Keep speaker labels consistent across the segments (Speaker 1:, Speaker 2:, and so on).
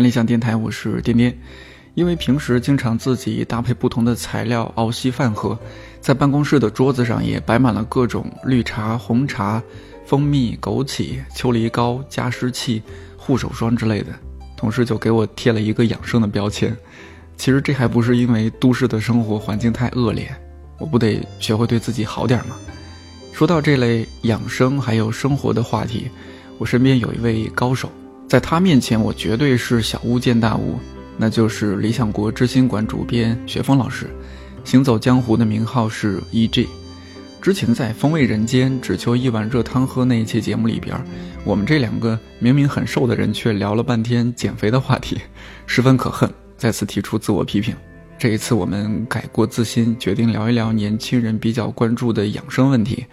Speaker 1: 看理想电台，我是颠颠。因为平时经常自己搭配不同的材料熬稀饭喝，在办公室的桌子上也摆满了各种绿茶、红茶、蜂蜜、枸杞、秋梨膏、加湿器、护手霜之类的。同事就给我贴了一个养生的标签。其实这还不是因为都市的生活环境太恶劣，我不得学会对自己好点吗？说到这类养生还有生活的话题，我身边有一位高手，在他面前我绝对是小巫见大巫。那就是理想国知心馆主编雪峰老师，行走江湖的名号是 E.G。之前在《风味人间》只求一碗热汤喝那一期节目里边，我们这两个明明很瘦的人却聊了半天减肥的话题，十分可恨，再次提出自我批评。这一次我们改过自新，决定聊一聊年轻人比较关注的养生问题，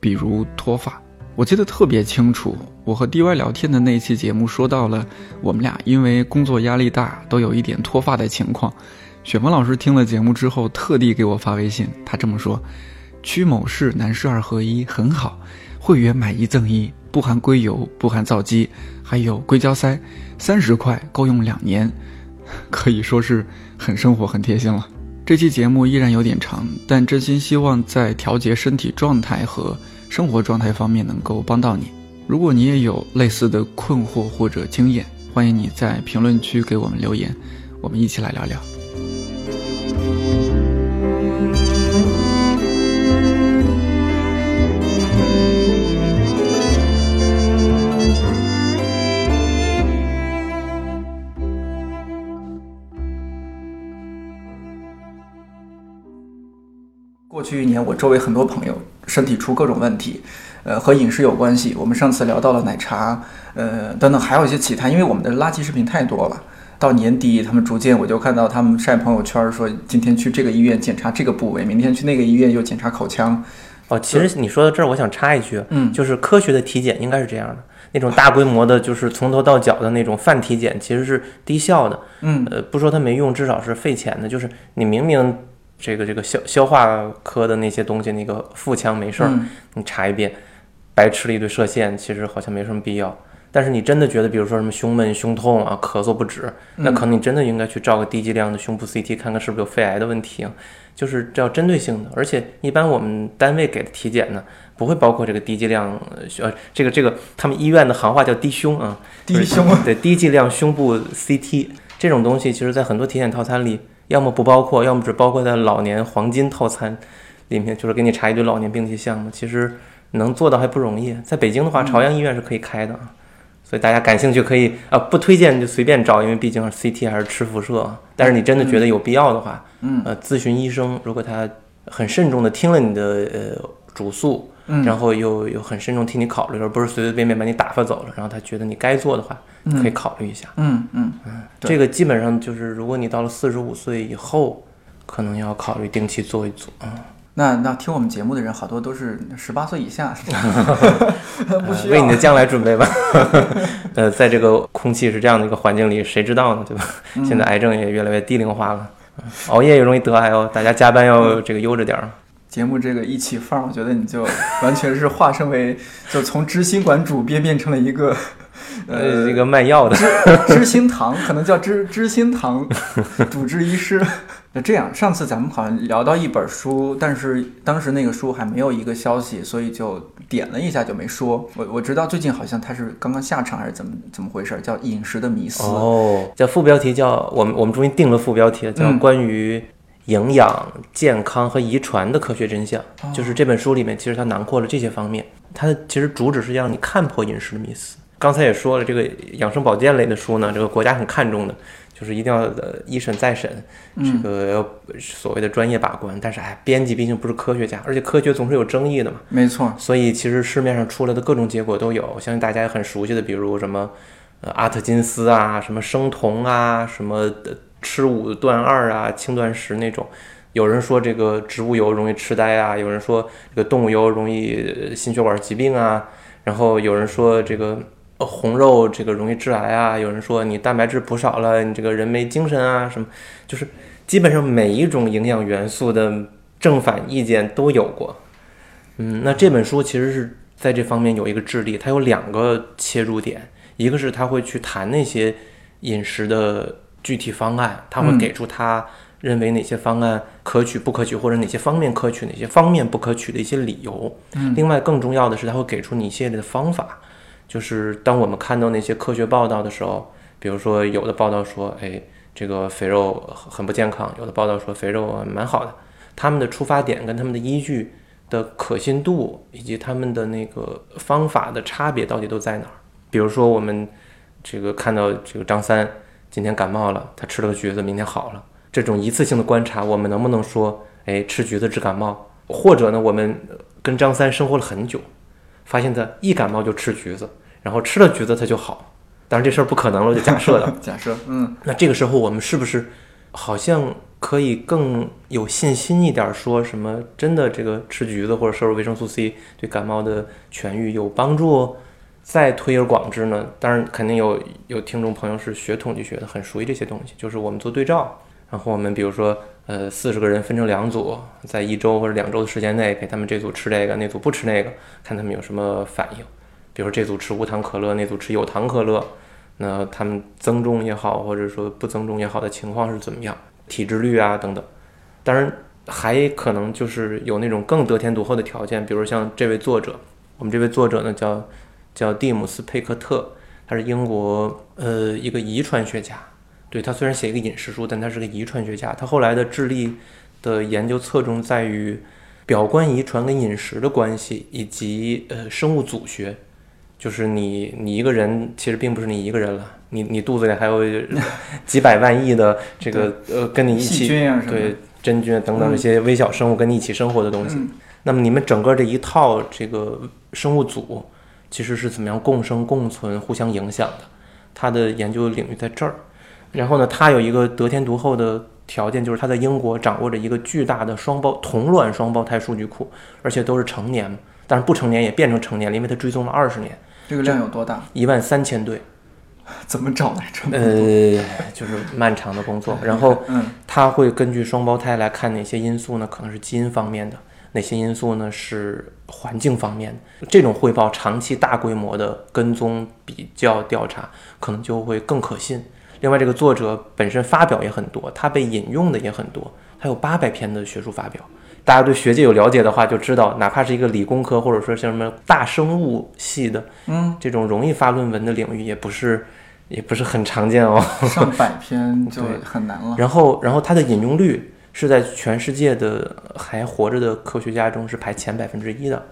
Speaker 1: 比如脱发。我记得特别清楚，我和 DY 聊天的那期节目说到了我们俩因为工作压力大都有一点脱发的情况。雪峰老师听了节目之后，特地给我发微信，他这么说：“曲某氏男士二合一很好，会员买一赠一，不含硅油，不含皂基，还有硅胶塞，三十块够用两年，可以说是很生活、很贴心了。”这期节目依然有点长，但真心希望在调节身体状态和。生活状态方面能够帮到你。如果你也有类似的困惑或者经验，欢迎你在评论区给我们留言，我们一起来聊聊。去一年，我周围很多朋友。身体出各种问题，呃，和饮食有关系。我们上次聊到了奶茶，呃，等等，还有一些其他。因为我们的垃圾食品太多了，到年底他们逐渐，我就看到他们晒朋友圈说，今天去这个医院检查这个部位，明天去那个医院又检查口腔。
Speaker 2: 哦，其实你说到这儿，我想插一句，
Speaker 1: 嗯，
Speaker 2: 就是科学的体检应该是这样的，那种大规模的，就是从头到脚的那种泛体检，其实是低效的。
Speaker 1: 嗯，
Speaker 2: 呃，不说它没用，至少是费钱的。就是你明明。这个这个消消化科的那些东西，那个腹腔没事儿，你查一遍，白吃了一堆射线，其实好像没什么必要。但是你真的觉得，比如说什么胸闷、胸痛啊、咳嗽不止，那可能你真的应该去照个低剂量的胸部 CT，看看是不是有肺癌的问题啊。就是要针对性的，而且一般我们单位给的体检呢，不会包括这个低剂量，呃，这个这个他们医院的行话叫低胸啊，
Speaker 1: 低胸
Speaker 2: 对低剂量胸部 CT 这种东西，其实在很多体检套餐里。要么不包括，要么只包括在老年黄金套餐里面，就是给你查一堆老年病题项目。其实能做到还不容易。在北京的话，朝阳医院是可以开的，所以大家感兴趣可以啊，不推荐就随便找，因为毕竟 CT 还是吃辐射。但是你真的觉得有必要的话，
Speaker 1: 嗯，
Speaker 2: 呃，咨询医生，如果他很慎重的听了你的呃主诉。然后又又很慎重替你考虑，而不是随随便便把你打发走了。然后他觉得你该做的话，可以考虑一下。
Speaker 1: 嗯嗯嗯，
Speaker 2: 这个基本上就是，如果你到了四十五岁以后，可能要考虑定期做一做。嗯，
Speaker 1: 那那听我们节目的人好多都是十八岁以下，不需
Speaker 2: 要为你的将来准备吧。呃，在这个空气是这样的一个环境里，谁知道呢？对吧？现在癌症也越来越低龄化了，熬夜也容易得癌哦。大家加班要这个悠着点儿。
Speaker 1: 节目这个一起范儿，我觉得你就完全是化身为，就从知心馆主编变成了一个，
Speaker 2: 呃，一个卖药的
Speaker 1: 知心堂，可能叫知知心堂 主治医师。那这样，上次咱们好像聊到一本书，但是当时那个书还没有一个消息，所以就点了一下就没说。我我知道最近好像它是刚刚下场还是怎么怎么回事，叫饮食的迷思
Speaker 2: 哦，叫副标题叫我们我们终于定了副标题了，叫关于。营养、健康和遗传的科学真相，就是这本书里面，其实它囊括了这些方面。它其实主旨是让你看破饮食的迷思。刚才也说了，这个养生保健类的书呢，这个国家很看重的，就是一定要呃一审再审，这个要所谓的专业把关。但是哎，编辑毕竟不是科学家，而且科学总是有争议的嘛。
Speaker 1: 没错。
Speaker 2: 所以其实市面上出来的各种结果都有，我相信大家也很熟悉的，比如什么呃阿特金斯啊，什么生酮啊，什么的。吃五断二啊，轻断食那种。有人说这个植物油容易痴呆啊，有人说这个动物油容易心血管疾病啊，然后有人说这个红肉这个容易致癌啊，有人说你蛋白质补少了，你这个人没精神啊，什么就是基本上每一种营养元素的正反意见都有过。嗯，那这本书其实是在这方面有一个智力，它有两个切入点，一个是他会去谈那些。饮食的具体方案，他会给出他认为哪些方案可取不可取，或者哪些方面可取，哪些方面不可取的一些理由。
Speaker 1: 嗯，
Speaker 2: 另外更重要的是，他会给出你一系列的方法。就是当我们看到那些科学报道的时候，比如说有的报道说，哎，这个肥肉很不健康；有的报道说肥肉蛮好的。他们的出发点跟他们的依据的可信度，以及他们的那个方法的差别到底都在哪儿？比如说我们这个看到这个张三今天感冒了，他吃了个橘子，明天好了。这种一次性的观察，我们能不能说，哎，吃橘子治感冒？或者呢，我们跟张三生活了很久，发现他一感冒就吃橘子，然后吃了橘子他就好。当然这事儿不可能了，就假设的。
Speaker 1: 假设，嗯，
Speaker 2: 那这个时候我们是不是好像可以更有信心一点，说什么真的这个吃橘子或者摄入维生素 C 对感冒的痊愈有帮助？再推而广之呢？当然肯定有有听众朋友是学统计学的，很熟悉这些东西，就是我们做对照。然后我们比如说，呃，四十个人分成两组，在一周或者两周的时间内，给他们这组吃这个，那组不吃那个，看他们有什么反应。比如说这组吃无糖可乐，那组吃有糖可乐，那他们增重也好，或者说不增重也好的情况是怎么样？体脂率啊等等。当然还可能就是有那种更得天独厚的条件，比如像这位作者，我们这位作者呢叫叫蒂姆斯佩克特，他是英国呃一个遗传学家。对他虽然写一个饮食书，但他是个遗传学家。他后来的智力的研究侧重在于表观遗传跟饮食的关系，以及呃生物组学。就是你你一个人其实并不是你一个人了，你你肚子里还有 几百万亿的这个呃跟你一起对真菌等等这些微小生物跟你一起生活的东西。那么你们整个这一套这个生物组其实是怎么样共生共存、互相影响的？他的研究领域在这儿。然后呢，他有一个得天独厚的条件，就是他在英国掌握着一个巨大的双胞同卵双胞胎数据库，而且都是成年，但是不成年也变成成年了，因为他追踪了二十年。
Speaker 1: 这个量有多大？
Speaker 2: 一万三千对。
Speaker 1: 怎么找来着？
Speaker 2: 呃，就是漫长的工作。然后，
Speaker 1: 嗯，
Speaker 2: 他会根据双胞胎来看哪些因素呢？可能是基因方面的，哪些因素呢是环境方面的。这种汇报长期大规模的跟踪比较调查，可能就会更可信。另外，这个作者本身发表也很多，他被引用的也很多，他有八百篇的学术发表。大家对学界有了解的话，就知道，哪怕是一个理工科或者说像什么大生物系的，
Speaker 1: 嗯，
Speaker 2: 这种容易发论文的领域，也不是，也不是很常见哦。
Speaker 1: 上百篇就 很难了。
Speaker 2: 然后，然后它的引用率是在全世界的还活着的科学家中是排前百分之一的。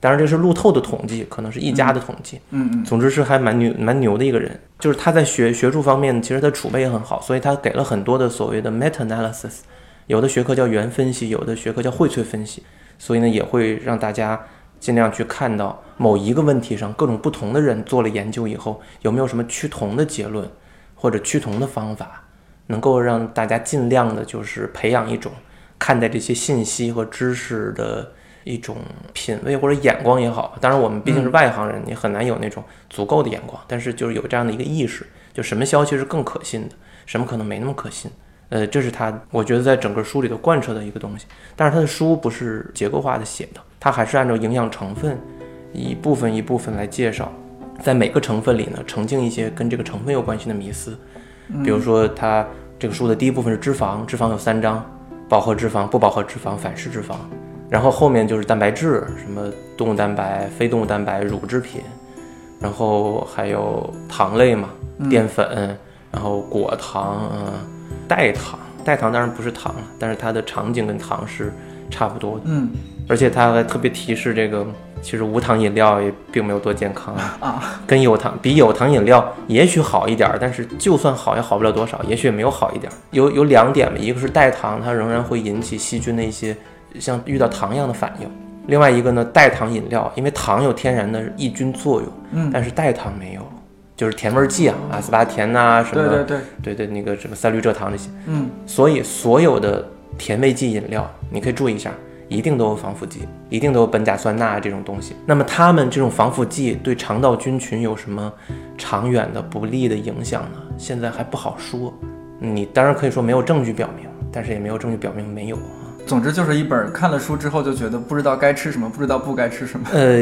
Speaker 2: 当然，这是路透的统计，可能是一家的统计。
Speaker 1: 嗯嗯。
Speaker 2: 总之是还蛮牛蛮牛的一个人，就是他在学学术方面，其实他储备也很好，所以他给了很多的所谓的 meta analysis。有的学科叫元分析，有的学科叫荟萃分析，所以呢，也会让大家尽量去看到某一个问题上各种不同的人做了研究以后，有没有什么趋同的结论或者趋同的方法，能够让大家尽量的就是培养一种看待这些信息和知识的一种品味或者眼光也好。当然，我们毕竟是外行人，你很难有那种足够的眼光，但是就是有这样的一个意识，就什么消息是更可信的，什么可能没那么可信。呃，这是他，我觉得在整个书里头贯彻的一个东西。但是他的书不是结构化的写的，他还是按照营养成分一部分一部分来介绍，在每个成分里呢，澄清一些跟这个成分有关系的迷思。比如说，它这个书的第一部分是脂肪，脂肪有三章：饱和脂肪、不饱和脂肪、反式脂肪。然后后面就是蛋白质，什么动物蛋白、非动物蛋白、乳制品，然后还有糖类嘛，淀粉，然后果糖。代糖，代糖当然不是糖了，但是它的场景跟糖是差不多的。
Speaker 1: 嗯，
Speaker 2: 而且它还特别提示这个，其实无糖饮料也并没有多健康
Speaker 1: 啊，
Speaker 2: 跟有糖比，有糖饮料也许好一点，但是就算好也好不了多少，也许也没有好一点。有有两点吧，一个是代糖，它仍然会引起细菌的一些像遇到糖一样的反应；另外一个呢，代糖饮料，因为糖有天然的抑菌作用，
Speaker 1: 嗯，
Speaker 2: 但是代糖没有。就是甜味剂啊，阿斯巴甜呐，什么
Speaker 1: 对对对
Speaker 2: 对对，那个什么三氯蔗糖这些，
Speaker 1: 嗯，
Speaker 2: 所以所有的甜味剂饮料，你可以注意一下，一定都有防腐剂，一定都有苯甲酸钠这种东西。那么它们这种防腐剂对肠道菌群有什么长远的不利的影响呢？现在还不好说。你当然可以说没有证据表明，但是也没有证据表明没有啊。
Speaker 1: 总之就是一本看了书之后就觉得不知道该吃什么，不知道不该吃什么。
Speaker 2: 呃，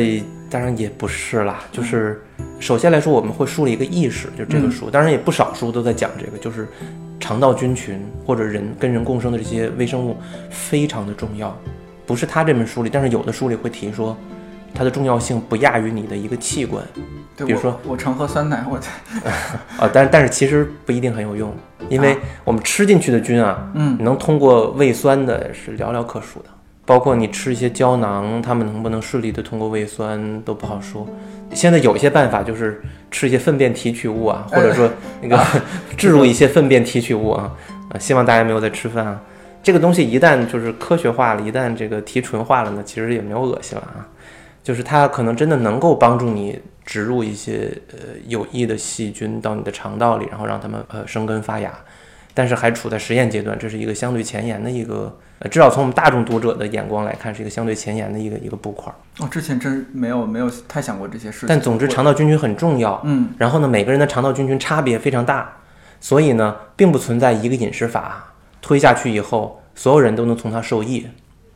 Speaker 2: 当然也不是啦，就是首先来说，我们会树立一个意识，就这个书，当然也不少书都在讲这个，就是肠道菌群或者人跟人共生的这些微生物非常的重要。不是他这本书里，但是有的书里会提说，它的重要性不亚于你的一个器官。比如说
Speaker 1: 我我常喝酸奶，我
Speaker 2: 啊，但但是其实不一定很有用，因为我们吃进去的菌啊，
Speaker 1: 嗯，
Speaker 2: 能通过胃酸的是寥寥可数的。包括你吃一些胶囊，它们能不能顺利的通过胃酸都不好说。现在有一些办法，就是吃一些粪便提取物啊，或者说那个 置入一些粪便提取物啊，啊，希望大家没有在吃饭啊。这个东西一旦就是科学化了，一旦这个提纯化了呢，其实也没有恶心了啊。就是它可能真的能够帮助你植入一些呃有益的细菌到你的肠道里，然后让它们呃生根发芽。但是还处在实验阶段，这是一个相对前沿的一个，呃，至少从我们大众读者的眼光来看，是一个相对前沿的一个一个布块。
Speaker 1: 哦，之前真没有没有太想过这些事情。
Speaker 2: 但总之，肠道菌群很重要。
Speaker 1: 嗯，
Speaker 2: 然后呢，每个人的肠道菌群差别非常大，所以呢，并不存在一个饮食法推下去以后，所有人都能从它受益。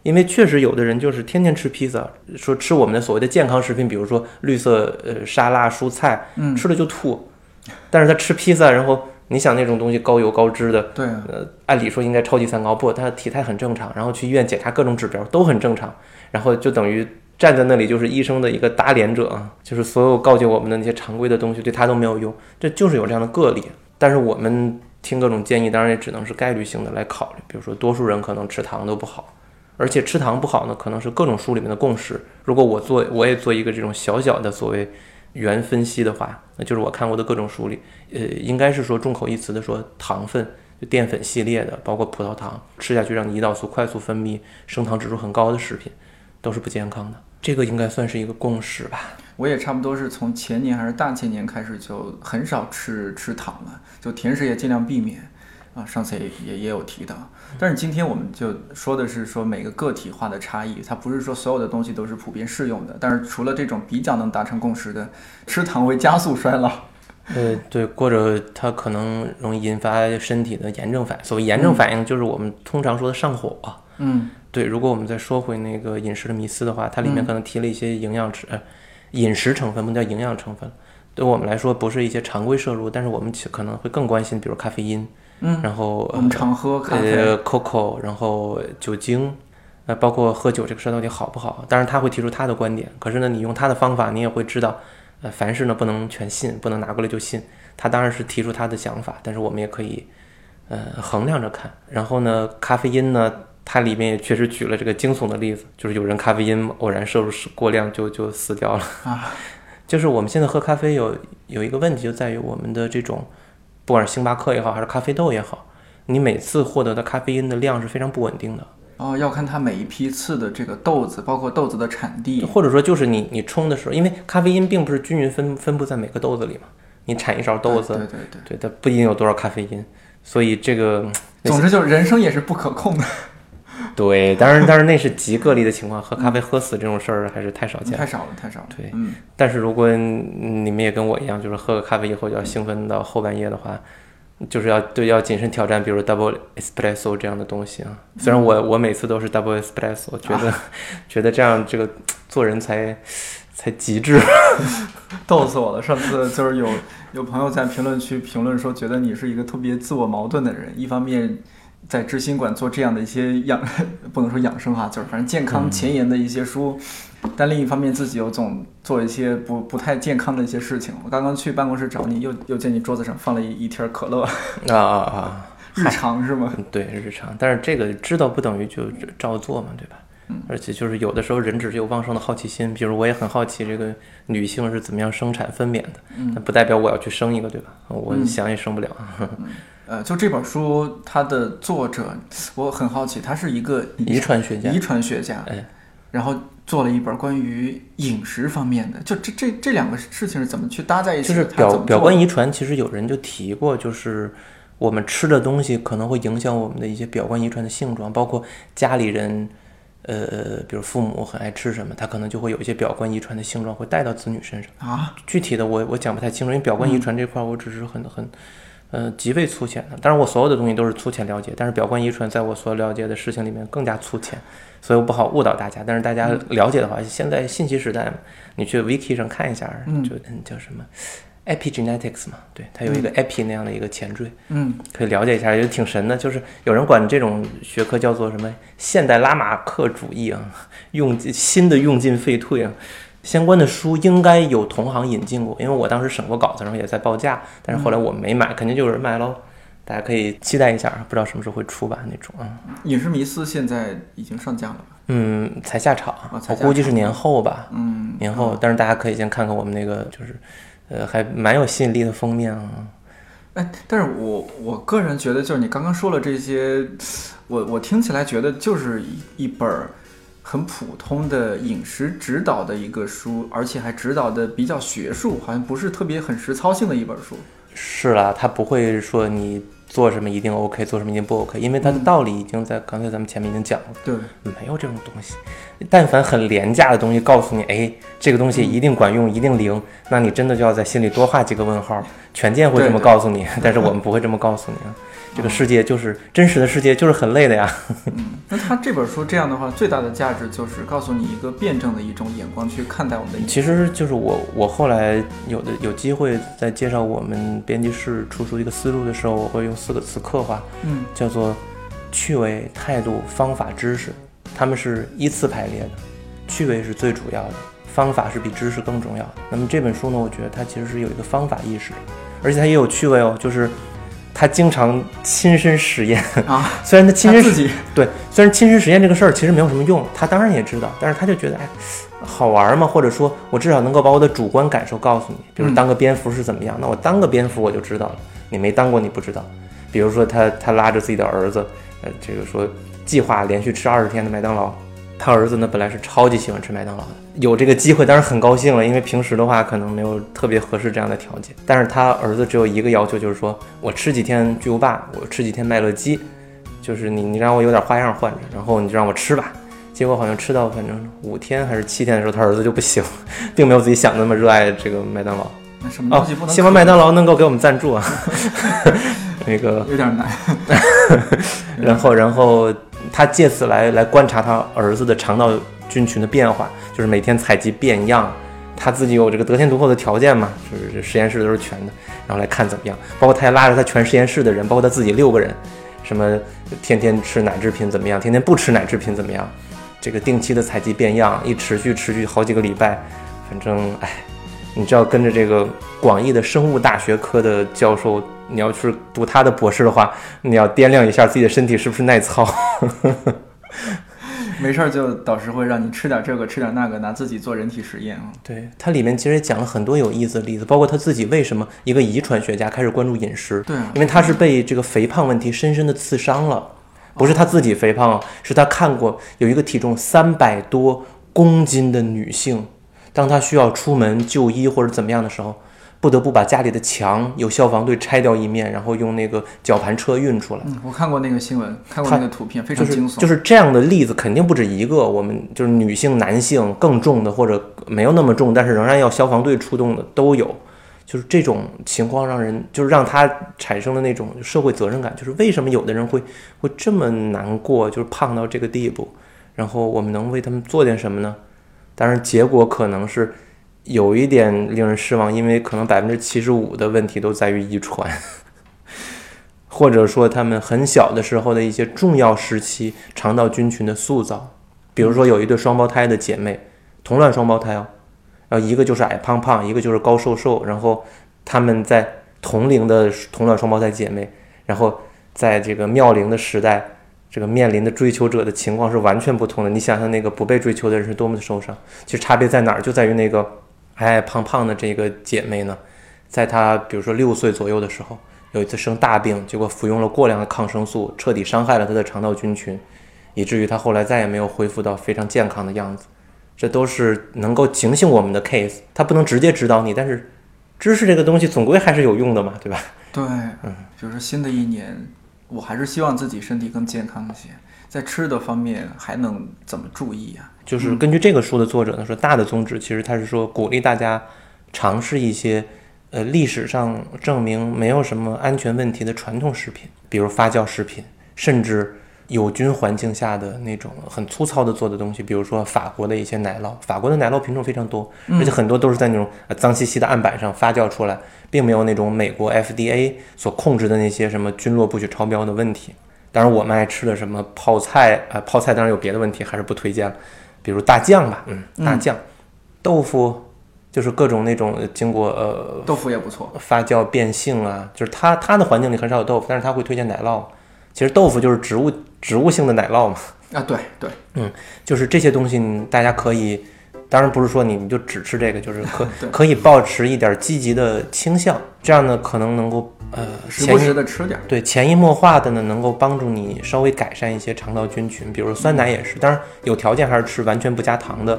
Speaker 2: 因为确实有的人就是天天吃披萨，说吃我们的所谓的健康食品，比如说绿色呃沙拉、蔬菜，
Speaker 1: 嗯，
Speaker 2: 吃了就吐。但是他吃披萨，然后。你想那种东西高油高脂的，
Speaker 1: 对，
Speaker 2: 呃，按理说应该超级三高，不，他的体态很正常，然后去医院检查各种指标都很正常，然后就等于站在那里就是医生的一个打脸者啊，就是所有告诫我们的那些常规的东西对他都没有用，这就是有这样的个例。但是我们听各种建议，当然也只能是概率性的来考虑，比如说多数人可能吃糖都不好，而且吃糖不好呢，可能是各种书里面的共识。如果我做，我也做一个这种小小的所谓。原分析的话，那就是我看过的各种书里，呃，应该是说众口一词的说，糖分就淀粉系列的，包括葡萄糖，吃下去让你胰岛素快速分泌、升糖指数很高的食品，都是不健康的。这个应该算是一个共识吧。
Speaker 1: 我也差不多是从前年还是大前年开始就很少吃吃糖了，就甜食也尽量避免。啊，上次也也也有提到，但是今天我们就说的是说每个个体化的差异，它不是说所有的东西都是普遍适用的。但是除了这种比较能达成共识的，吃糖会加速衰老，
Speaker 2: 呃对，或者它可能容易引发身体的炎症反应。所谓炎症反应，就是我们通常说的上火。
Speaker 1: 嗯，
Speaker 2: 对。如果我们再说回那个饮食的迷思的话，它里面可能提了一些营养值，饮食成分不叫营养成分，对我们来说不是一些常规摄入，但是我们可能会更关心，比如咖啡因。
Speaker 1: 嗯，
Speaker 2: 然后
Speaker 1: 我们常喝咖啡
Speaker 2: ，coco，然后酒精，呃，包括喝酒这个事到底好不好？当然他会提出他的观点，可是呢，你用他的方法，你也会知道，呃，凡事呢不能全信，不能拿过来就信。他当然是提出他的想法，但是我们也可以，呃，衡量着看。然后呢，咖啡因呢，它里面也确实举了这个惊悚的例子，就是有人咖啡因偶然摄入过量就就死掉了
Speaker 1: 啊。
Speaker 2: 就是我们现在喝咖啡有有一个问题，就在于我们的这种。不管是星巴克也好，还是咖啡豆也好，你每次获得的咖啡因的量是非常不稳定的。
Speaker 1: 哦，要看它每一批次的这个豆子，包括豆子的产地，
Speaker 2: 或者说就是你你冲的时候，因为咖啡因并不是均匀分分布在每个豆子里嘛，你产一勺豆子，
Speaker 1: 对对对，
Speaker 2: 对它不一定有多少咖啡因，所以这个，
Speaker 1: 总之就是人生也是不可控的。
Speaker 2: 对，当然，当然那是极个例的情况，喝咖啡喝死这种事儿还是太少见，
Speaker 1: 太少了，太少了。
Speaker 2: 对，
Speaker 1: 嗯。
Speaker 2: 但是如果你们也跟我一样，就是喝个咖啡以后就要兴奋到后半夜的话，就是要对要谨慎挑战，比如 double espresso 这样的东西啊。虽然我我每次都是 double espresso，觉得 觉得这样这个做人才才极致，
Speaker 1: 逗死我了。上次就是有有朋友在评论区评论说，觉得你是一个特别自我矛盾的人，一方面。在知心馆做这样的一些养，不能说养生哈，就是反正健康前沿的一些书，但另一方面自己又总做一些不不太健康的一些事情。我刚刚去办公室找你，又又见你桌子上放了一一瓶可乐。
Speaker 2: 啊啊啊！
Speaker 1: 日常是吗？
Speaker 2: 对，日常。但是这个知道不等于就照做嘛，对吧？
Speaker 1: 嗯。
Speaker 2: 而且就是有的时候人只是有旺盛的好奇心，比如我也很好奇这个女性是怎么样生产分娩的，那不代表我要去生一个，对吧？我想也生不了。
Speaker 1: 呃，就这本书，它的作者，我很好奇，他是一个
Speaker 2: 遗传学家，
Speaker 1: 遗传学家，
Speaker 2: 哎，
Speaker 1: 然后做了一本关于饮食方面的，就这这这两个事情是怎么去搭在一起？
Speaker 2: 就是表表观遗传，其实有人就提过，就是我们吃的东西可能会影响我们的一些表观遗传的性状，包括家里人，呃，比如父母很爱吃什么，他可能就会有一些表观遗传的性状会带到子女身上
Speaker 1: 啊。
Speaker 2: 具体的我我讲不太清楚，因为表观遗传这块我只是很很。呃，极为粗浅的。当然，我所有的东西都是粗浅了解，但是表观遗传在我所了解的事情里面更加粗浅，所以我不好误导大家。但是大家了解的话，现在信息时代嘛，你去 wiki 上看一下，就嗯叫什么 epigenetics 嘛，对，它有一个 epi 那样的一个前缀，
Speaker 1: 嗯，
Speaker 2: 可以了解一下，也挺神的。就是有人管这种学科叫做什么现代拉马克主义啊，用新的用进废退啊。相关的书应该有同行引进过，因为我当时审过稿子，然后也在报价，但是后来我没买，肯定就有人买喽。大家可以期待一下，不知道什么时候会出吧那种啊。
Speaker 1: 影视迷思现在已经上架了吧？
Speaker 2: 嗯，才下场，我估计是年后吧。嗯，年后，但是大家可以先看看我们那个，就是，呃，还蛮有吸引力的封面啊。
Speaker 1: 哎，但是我我个人觉得，就是你刚刚说了这些，我我听起来觉得就是一一本儿。很普通的饮食指导的一个书，而且还指导的比较学术，好像不是特别很实操性的一本书。
Speaker 2: 是啦，他不会说你做什么一定 OK，做什么一定不 OK，因为他的道理已经在刚才咱们前面已经讲了。
Speaker 1: 对，
Speaker 2: 没有这种东西。但凡很廉价的东西告诉你，哎，这个东西一定管用，一定灵，那你真的就要在心里多画几个问号。权健会这么告诉你，但是我们不会这么告诉你啊。这个世界就是真实的世界，就是很累的呀。
Speaker 1: 嗯，那他这本书这样的话，最大的价值就是告诉你一个辩证的一种眼光去看待我们的。
Speaker 2: 其实就是我，我后来有的有机会在介绍我们编辑室出书一个思路的时候，我会用四个词刻画，
Speaker 1: 嗯，
Speaker 2: 叫做趣味、态度、方法、知识，他们是依次排列的，趣味是最主要的，方法是比知识更重要的。那么这本书呢，我觉得它其实是有一个方法意识，而且它也有趣味哦，就是。他经常亲身实验。
Speaker 1: 啊，
Speaker 2: 虽然他亲身
Speaker 1: 自己。
Speaker 2: 对，虽然亲身实验这个事儿其实没有什么用，他当然也知道，但是他就觉得哎，好玩嘛，或者说我至少能够把我的主观感受告诉你，比如当个蝙蝠是怎么样，那我当个蝙蝠我就知道了，你没当过你不知道。比如说他他拉着自己的儿子，呃，这个说计划连续吃二十天的麦当劳。他儿子呢，本来是超级喜欢吃麦当劳的，有这个机会当然很高兴了，因为平时的话可能没有特别合适这样的条件。但是他儿子只有一个要求，就是说我吃几天巨无霸，我吃几天麦乐鸡，就是你你让我有点花样换着，然后你就让我吃吧。结果好像吃到反正五天还是七天的时候，他儿子就不行，并没有自己想的那么热爱这个麦当劳。
Speaker 1: 那什么东西不能？
Speaker 2: 希望麦当劳能够给我们赞助啊。那个
Speaker 1: 有点难。
Speaker 2: 然后 然后。他借此来来观察他儿子的肠道菌群的变化，就是每天采集变样，他自己有这个得天独厚的条件嘛，就是实验室都是全的，然后来看怎么样。包括他还拉着他全实验室的人，包括他自己六个人，什么天天吃奶制品怎么样，天天不吃奶制品怎么样，这个定期的采集变样，一持续持续好几个礼拜，反正哎，你知道跟着这个广义的生物大学科的教授。你要去读他的博士的话，你要掂量一下自己的身体是不是耐操。
Speaker 1: 没事儿，就导师会让你吃点这个，吃点那个，拿自己做人体实验啊。
Speaker 2: 对，它里面其实讲了很多有意思的例子，包括他自己为什么一个遗传学家开始关注饮食。
Speaker 1: 对，
Speaker 2: 因为他是被这个肥胖问题深深的刺伤了，不是他自己肥胖，是他看过有一个体重三百多公斤的女性，当她需要出门就医或者怎么样的时候。不得不把家里的墙有消防队拆掉一面，然后用那个绞盘车运出来。
Speaker 1: 嗯，我看过那个新闻，看过那个图片，非常惊悚。
Speaker 2: 就是这样的例子肯定不止一个。我们就是女性、男性更重的，或者没有那么重，但是仍然要消防队出动的都有。就是这种情况让人就是让他产生了那种社会责任感。就是为什么有的人会会这么难过，就是胖到这个地步，然后我们能为他们做点什么呢？当然，结果可能是。有一点令人失望，因为可能百分之七十五的问题都在于遗传，或者说他们很小的时候的一些重要时期肠道菌群的塑造。比如说有一对双胞胎的姐妹，同卵双胞胎哦，然后一个就是矮胖胖，一个就是高瘦瘦，然后他们在同龄的同卵双胞胎姐妹，然后在这个妙龄的时代，这个面临的追求者的情况是完全不同的。你想想那个不被追求的人是多么的受伤，其实差别在哪儿？就在于那个。矮矮胖胖的这个姐妹呢，在她比如说六岁左右的时候，有一次生大病，结果服用了过量的抗生素，彻底伤害了她的肠道菌群，以至于她后来再也没有恢复到非常健康的样子。这都是能够警醒我们的 case。它不能直接指导你，但是知识这个东西总归还是有用的嘛，对吧？
Speaker 1: 对，嗯，就是新的一年，我还是希望自己身体更健康一些，在吃的方面还能怎么注意呀？
Speaker 2: 就是根据这个书的作者呢说，大的宗旨其实他是说鼓励大家尝试一些呃历史上证明没有什么安全问题的传统食品，比如发酵食品，甚至有菌环境下的那种很粗糙的做的东西，比如说法国的一些奶酪，法国的奶酪品种非常多，而且很多都是在那种呃脏兮兮的案板上发酵出来，并没有那种美国 FDA 所控制的那些什么菌落不许超标的问题。当然，我们爱吃的什么泡菜啊、泡菜当然有别的问题，还是不推荐了。比如大酱吧，嗯，大酱、豆腐，就是各种那种呃经过呃
Speaker 1: 豆腐也不错。
Speaker 2: 发酵变性啊，就是它它的环境里很少有豆腐，但是它会推荐奶酪。其实豆腐就是植物植物性的奶酪嘛，
Speaker 1: 啊，对对，嗯
Speaker 2: 就是这些东西大家可以，当然不是说你你就只吃这个，就是可 可以保持一点积极的倾向，这样呢可能能够呃
Speaker 1: 时不
Speaker 2: 潜移
Speaker 1: 时的吃点。
Speaker 2: 对，潜移默化的呢，能够帮助你稍微改善一些肠道菌群，比如说酸奶也是，当然有条件还是吃完全不加糖的，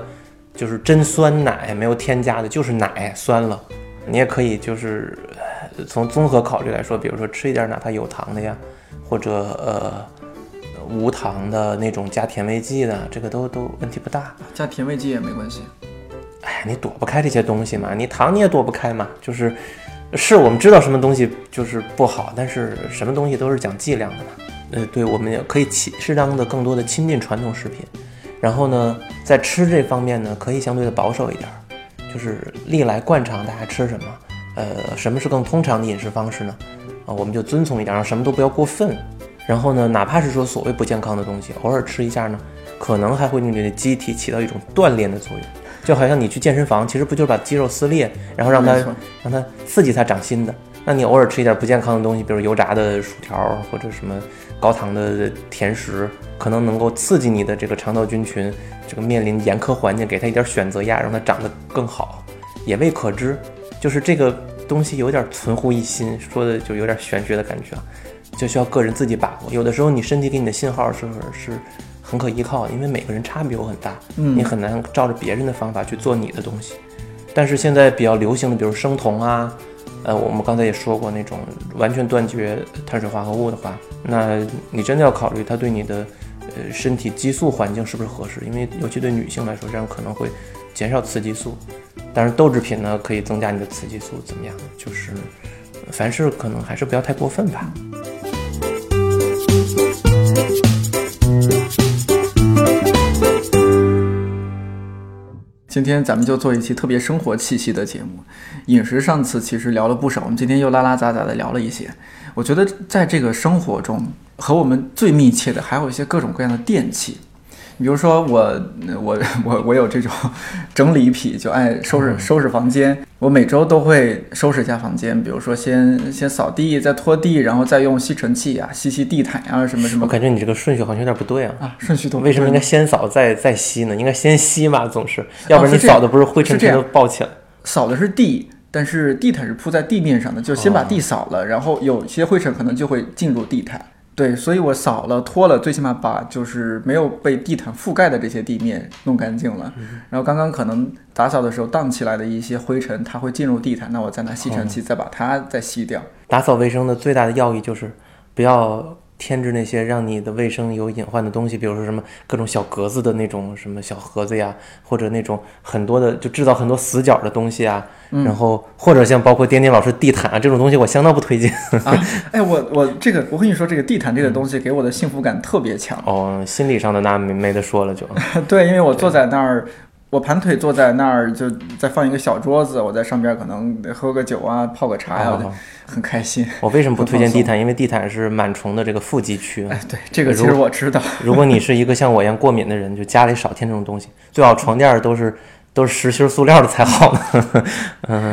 Speaker 2: 就是真酸奶，没有添加的，就是奶酸了。你也可以就是呃从综合考虑来说，比如说吃一点哪怕有糖的呀，或者呃无糖的那种加甜味剂的，这个都都问题不大。
Speaker 1: 加甜味剂也没关系。
Speaker 2: 哎，你躲不开这些东西嘛，你糖你也躲不开嘛，就是，是我们知道什么东西就是不好，但是什么东西都是讲剂量的嘛。呃，对，我们也可以亲适当的更多的亲近传统食品，然后呢，在吃这方面呢，可以相对的保守一点儿，就是历来惯常大家吃什么，呃，什么是更通常的饮食方式呢？啊，我们就遵从一点，然后什么都不要过分。然后呢，哪怕是说所谓不健康的东西，偶尔吃一下呢，可能还会对你的机体起到一种锻炼的作用。就好像你去健身房，其实不就是把肌肉撕裂，然后让它让它刺激它长新的。那你偶尔吃一点不健康的东西，比如油炸的薯条或者什么高糖的甜食，可能能够刺激你的这个肠道菌群，这个面临严苛环境，给它一点选择压，让它长得更好，也未可知。就是这个东西有点存乎一心，说的就有点玄学的感觉啊，就需要个人自己把握。有的时候你身体给你的信号是是很可依靠的，因为每个人差别有很大，
Speaker 1: 嗯
Speaker 2: 你很难照着别人的方法去做你的东西。但是现在比较流行的，比如生酮啊，呃，我们刚才也说过，那种完全断绝碳水化合物的话，那你真的要考虑它对你的呃身体激素环境是不是合适，因为尤其对女性来说，这样可能会减少雌激素。但是，豆制品呢可以增加你的雌激素，怎么样？就是呃凡事可能还是不要太过分吧。
Speaker 1: 今天咱们就做一期特别生活气息的节目。饮食上次其实聊了不少，我们今天又拉拉杂杂的聊了一些。我觉得在这个生活中，和我们最密切的还有一些各种各样的电器。比如说我 我我我有这种 整理癖，就爱收拾收拾房间。我每周都会收拾一下房间，比如说先先扫地，再拖地，然后再用吸尘器啊吸吸地毯啊、什么什么
Speaker 2: 我感觉你这个顺序好像有点不对啊。
Speaker 1: 啊，顺序都不
Speaker 2: 为什么应该先扫再再吸呢？应该先吸嘛，总是，要不然你扫的不是灰尘全都抱起来。
Speaker 1: 扫的是地，但是地毯是铺在地面上的，就先把地扫了，然后有些灰尘可能就会进入地毯。对，所以我扫了拖了，最起码把就是没有被地毯覆盖的这些地面弄干净了。然后刚刚可能打扫的时候荡起来的一些灰尘，它会进入地毯，那我再拿吸尘器再把它再吸掉。
Speaker 2: 打扫卫生的最大的要义就是不要添置那些让你的卫生有隐患的东西，比如说什么各种小格子的那种什么小盒子呀，或者那种很多的就制造很多死角的东西啊。然后或者像包括颠颠老师地毯啊这种东西，我相当不推荐。
Speaker 1: 啊，哎，我我这个我跟你说，这个地毯这个东西给我的幸福感特别强。
Speaker 2: 哦，心理上的那没没得说了就。
Speaker 1: 对，因为我坐在那儿，我盘腿坐在那儿，就再放一个小桌子，我在上边可能喝个酒啊，泡个茶呀、
Speaker 2: 哦
Speaker 1: 很开心。
Speaker 2: 我为什么不推荐地毯？因为地毯是螨虫的这个富集区。
Speaker 1: 哎，对，这个其实我知道。
Speaker 2: 如果你是一个像我一样过敏的人，就家里少添这种东西，最好床垫儿都是都是实心塑料的才好呢。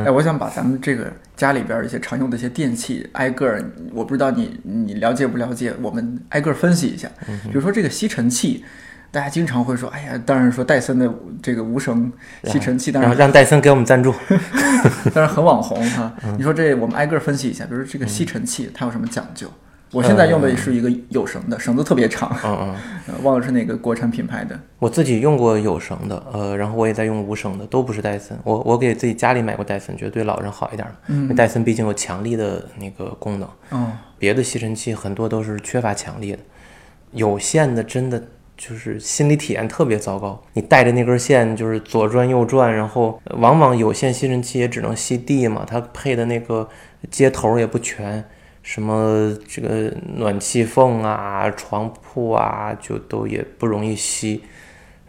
Speaker 1: 哎，我想把咱们这个家里边一些常用的一些电器挨个儿，我不知道你你了解不了解，我们挨个儿分析一下。
Speaker 2: 嗯
Speaker 1: 比如说这个吸尘器。大家经常会说，哎呀，当然说戴森的这个无绳吸尘器，当然
Speaker 2: 让戴森给我们赞助。
Speaker 1: 当然很网红哈。
Speaker 2: 嗯
Speaker 1: 你说这我们挨个分析一下，比如说这个吸尘器它有什么讲究？我现在用的是一个有绳的，绳子特别长，
Speaker 2: 嗯嗯，
Speaker 1: 呃 忘了是哪个国产品牌的。
Speaker 2: 我自己用过有绳的，呃，然后我也在用无绳的，都不是戴森。我我给自己家里买过戴森，觉得对老人好一点嘛。因为戴森毕竟有强力的那个功能，
Speaker 1: 嗯，
Speaker 2: 别的吸尘器很多都是缺乏强力的，有线的真的就是心理体验特别糟糕。你带着那根线就是左转右转，然后往往有线吸尘器也只能吸地嘛，它配的那个接头也不全，什么这个暖气缝啊、床铺啊，就都也不容易吸，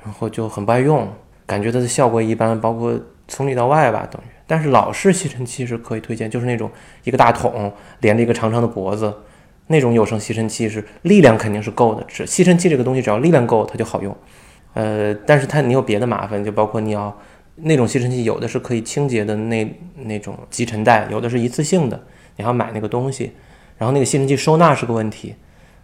Speaker 2: 然后就很不爱用，感觉它的效果一般，包括从里到外吧，等于。但是老式吸尘器是可以推荐，就是那种一个大桶连着一个长长的脖子，那种有声吸尘器是力量肯定是够的。只吸尘器这个东西只要力量够，它就好用。呃，但是它你有别的麻烦，就包括你要那种吸尘器有的是可以清洁的那那种集尘袋，有的是一次性的，你要买那个东西。然后那个吸尘器收纳是个问题。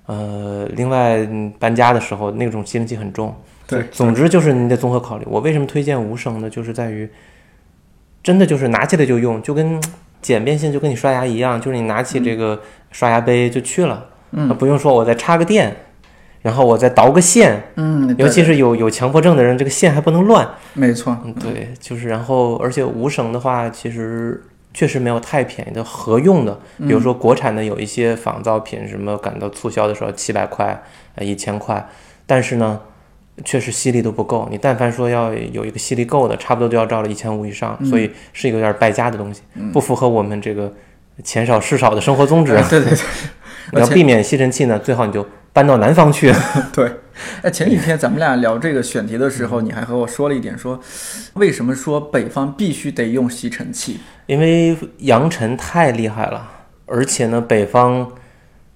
Speaker 2: 呃，另外搬家的时候那种吸尘器很重。
Speaker 1: 对，
Speaker 2: 总之就是你得综合考虑。我为什么推荐无声呢？就是在于。真的就是拿起来就用，就跟简便性就跟你刷牙一样，就是你拿起这个刷牙杯就去了，
Speaker 1: 嗯，
Speaker 2: 不用说我再插个电，然后我再倒个线，
Speaker 1: 嗯，
Speaker 2: 尤其是有有强迫症的人，这个线还不能乱，
Speaker 1: 没错，
Speaker 2: 嗯，对，就是然后而且无绳的话，其实确实没有太便宜的合用的，比如说国产的有一些仿造品，什么赶到促销的时候七百块，呃一千块，但是呢。确实吸力都不够，你但凡说要有一个吸力够的，差不多都要照了一千五以上，所以是一个有点败家的东西，不符合我们这个钱少事少的生活宗旨。
Speaker 1: 对对对，
Speaker 2: 你要避免吸尘器呢，最好你就搬到南方去。
Speaker 1: 对，哎，前几天咱们俩聊这个选题的时候，你还和我说了一点，说为什么说北方必须得用吸尘器？
Speaker 2: 因为扬尘太厉害了，而且呢，北方。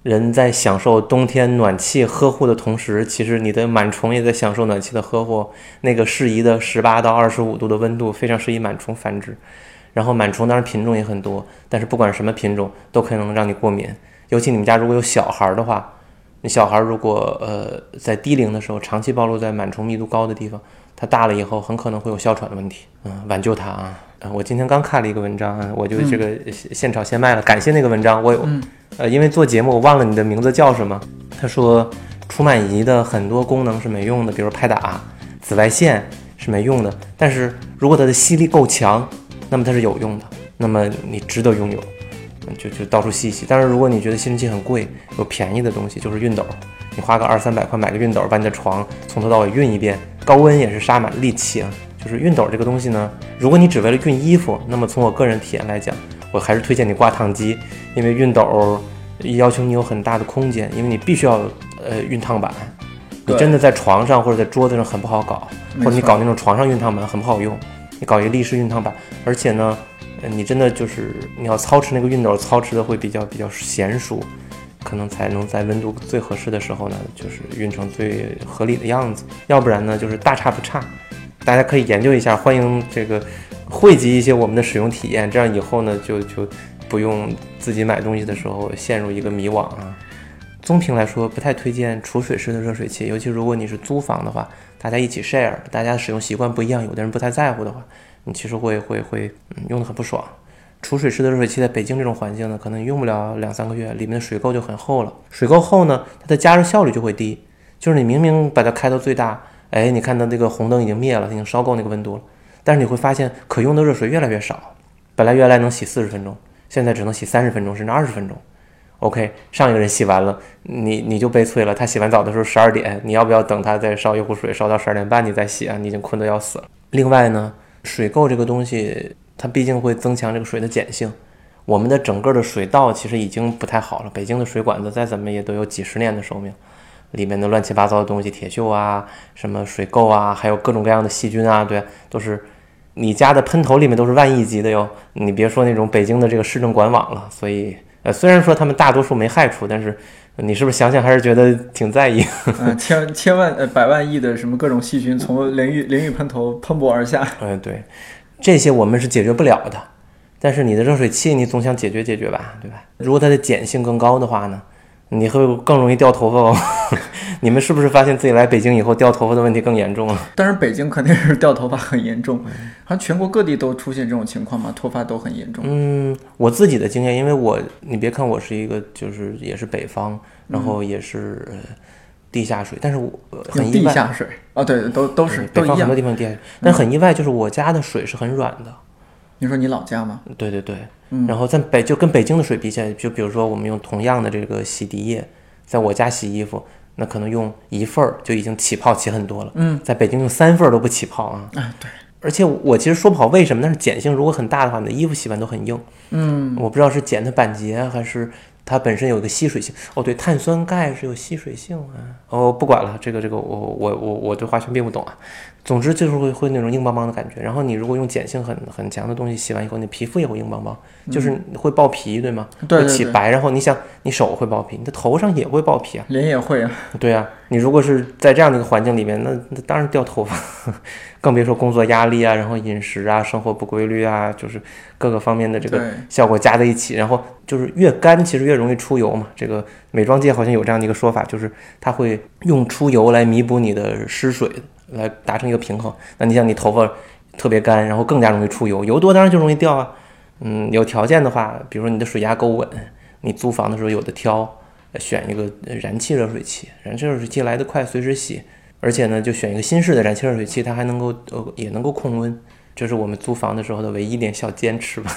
Speaker 2: 人在享受冬天暖气呵护的同时，其实你的螨虫也在享受暖气的呵护。那个适宜的十八到二十五度的温度，非常适宜螨虫繁殖。然后螨虫当然品种也很多，但是不管什么品种，都可能让你过敏。尤其你们家如果有小孩的话，你小孩如果呃在低龄的时候长期暴露在螨虫密度高的地方，他大了以后很可能会有哮喘的问题。嗯，挽救他啊！啊，我今天刚看了一个文章啊，我就这个现炒现卖了，感谢那个文章。我有，呃，因为做节目我忘了你的名字叫什么。他说除螨仪的很多功能是没用的，比如拍打、紫外线是没用的。但是如果它的吸力够强，那么它是有用的，那么你值得拥有，就就到处吸一吸。但是如果你觉得吸尘器很贵，有便宜的东西，就是熨斗，你花个二三百块买个熨斗，把你的床从头到尾熨一遍，高温也是杀螨利器啊。就是熨斗这个东西呢，如果你只为了熨衣服，那么从我个人体验来讲，我还是推荐你挂烫机，因为熨斗要求你有很大的空间，因为你必须要呃熨烫板，你真的在床上或者在桌子上很不好搞，或者你搞那种床上熨烫板很不好用，你搞一个立式熨烫板，而且呢，你真的就是你要操持那个熨斗，操持的会比较比较娴熟，可能才能在温度最合适的时候呢，就是熨成最合理的样子，要不然呢就是大差不差。大家可以研究一下，欢迎这个汇集一些我们的使用体验，这样以后呢就就不用自己买东西的时候陷入一个迷惘啊。综评来说，不太推荐储水式的热水器，尤其如果你是租房的话，大家一起 share，大家的使用习惯不一样，有的人不太在乎的话，你其实会会会嗯用的很不爽。储水式的热水器在北京这种环境呢，可能用不了两三个月，里面的水垢就很厚了。水垢厚呢，它的加热效率就会低，就是你明明把它开到最大。哎，你看到那个红灯已经灭了，已经烧够那个温度了，但是你会发现可用的热水越来越少。本来原来能洗四十分钟，现在只能洗三十分钟甚至二十分钟。OK，上一个人洗完了，你你就悲催了。他洗完澡的时候十二点，你要不要等他再烧一壶水，烧到十二点半你再洗啊？你已经困得要死了。另外呢，水垢这个东西，它毕竟会增强这个水的碱性。我们的整个的水道其实已经不太好了，北京的水管子再怎么也都有几十年的寿命。里面的乱七八糟的东西，铁锈啊，什么水垢啊，还有各种各样的细菌啊，对，都是你家的喷头里面都是万亿级的哟。你别说那种北京的这个市政管网了。所以，呃，虽然说他们大多数没害处，但是你是不是想想还是觉得挺在意？
Speaker 1: 嗯，千千万呃百万亿的什么各种细菌从淋浴淋浴喷头喷薄而下。
Speaker 2: 嗯，对，这些我们是解决不了的。但是你的热水器，你总想解决解决吧，对吧？如果它的碱性更高的话呢？你会更容易掉头发哦。你们是不是发现自己来北京以后掉头发的问题更严重了？
Speaker 1: 但是北京肯定是掉头发很严重，好像全国各地都出现这种情况嘛，脱发都很严重。
Speaker 2: 嗯，我自己的经验，因为我你别看我是一个就是也是北方，然后也是地下水，但是我很意
Speaker 1: 外。地下水哦，对，都都是
Speaker 2: 北方很多地方地下水，但很意外，就是我家的水是很软的。
Speaker 1: 你说你老家吗？
Speaker 2: 对对对。然后在北就跟北京的水比起来，就比如说我们用同样的这个洗涤液，在我家洗衣服，那可能用一份儿就已经起泡起很多了。
Speaker 1: 嗯，
Speaker 2: 在北京用三份儿都不起泡啊。
Speaker 1: 嗯，对，
Speaker 2: 而且我其实说不好为什么，但是碱性如果很大的话，你的衣服洗完都很硬。
Speaker 1: 嗯，
Speaker 2: 我不知道是碱的板结还是它本身有一个吸水性。哦，对，碳酸钙是有吸水性啊。哦，不管了，这个这个我我我我对化学并不懂啊。总之就是会会那种硬邦邦的感觉。然后你如果用碱性很很强的东西洗完以后，你皮肤也会硬邦邦，就是会爆皮，对吗？
Speaker 1: 对对对，
Speaker 2: 会起白。然后你想，你手会爆皮，你的头上也会爆皮啊。
Speaker 1: 脸也会啊。
Speaker 2: 对啊，你如果是在这样的一个环境里面，那那当然掉头发，更别说工作压力啊，然后饮食啊，生活不规律啊，就是各个方面的这个，效果加在一起，然后就是越干其实越容易出油嘛。这个美妆界好像有这样的一个说法，就是它会用出油来弥补你的失水，来达成一个平衡。那你像你头发特别干，然后更加容易出油，油多当然就容易掉啊。嗯，有条件的话，比如说你的水压够稳，你租房的时候有的挑，选一个燃气热水器，燃气热水器来得快，随时洗。而且呢，就选一个新式的燃气热水器，它还能够呃也能够控温，这是我们租房的时候的唯一一点小坚持吧。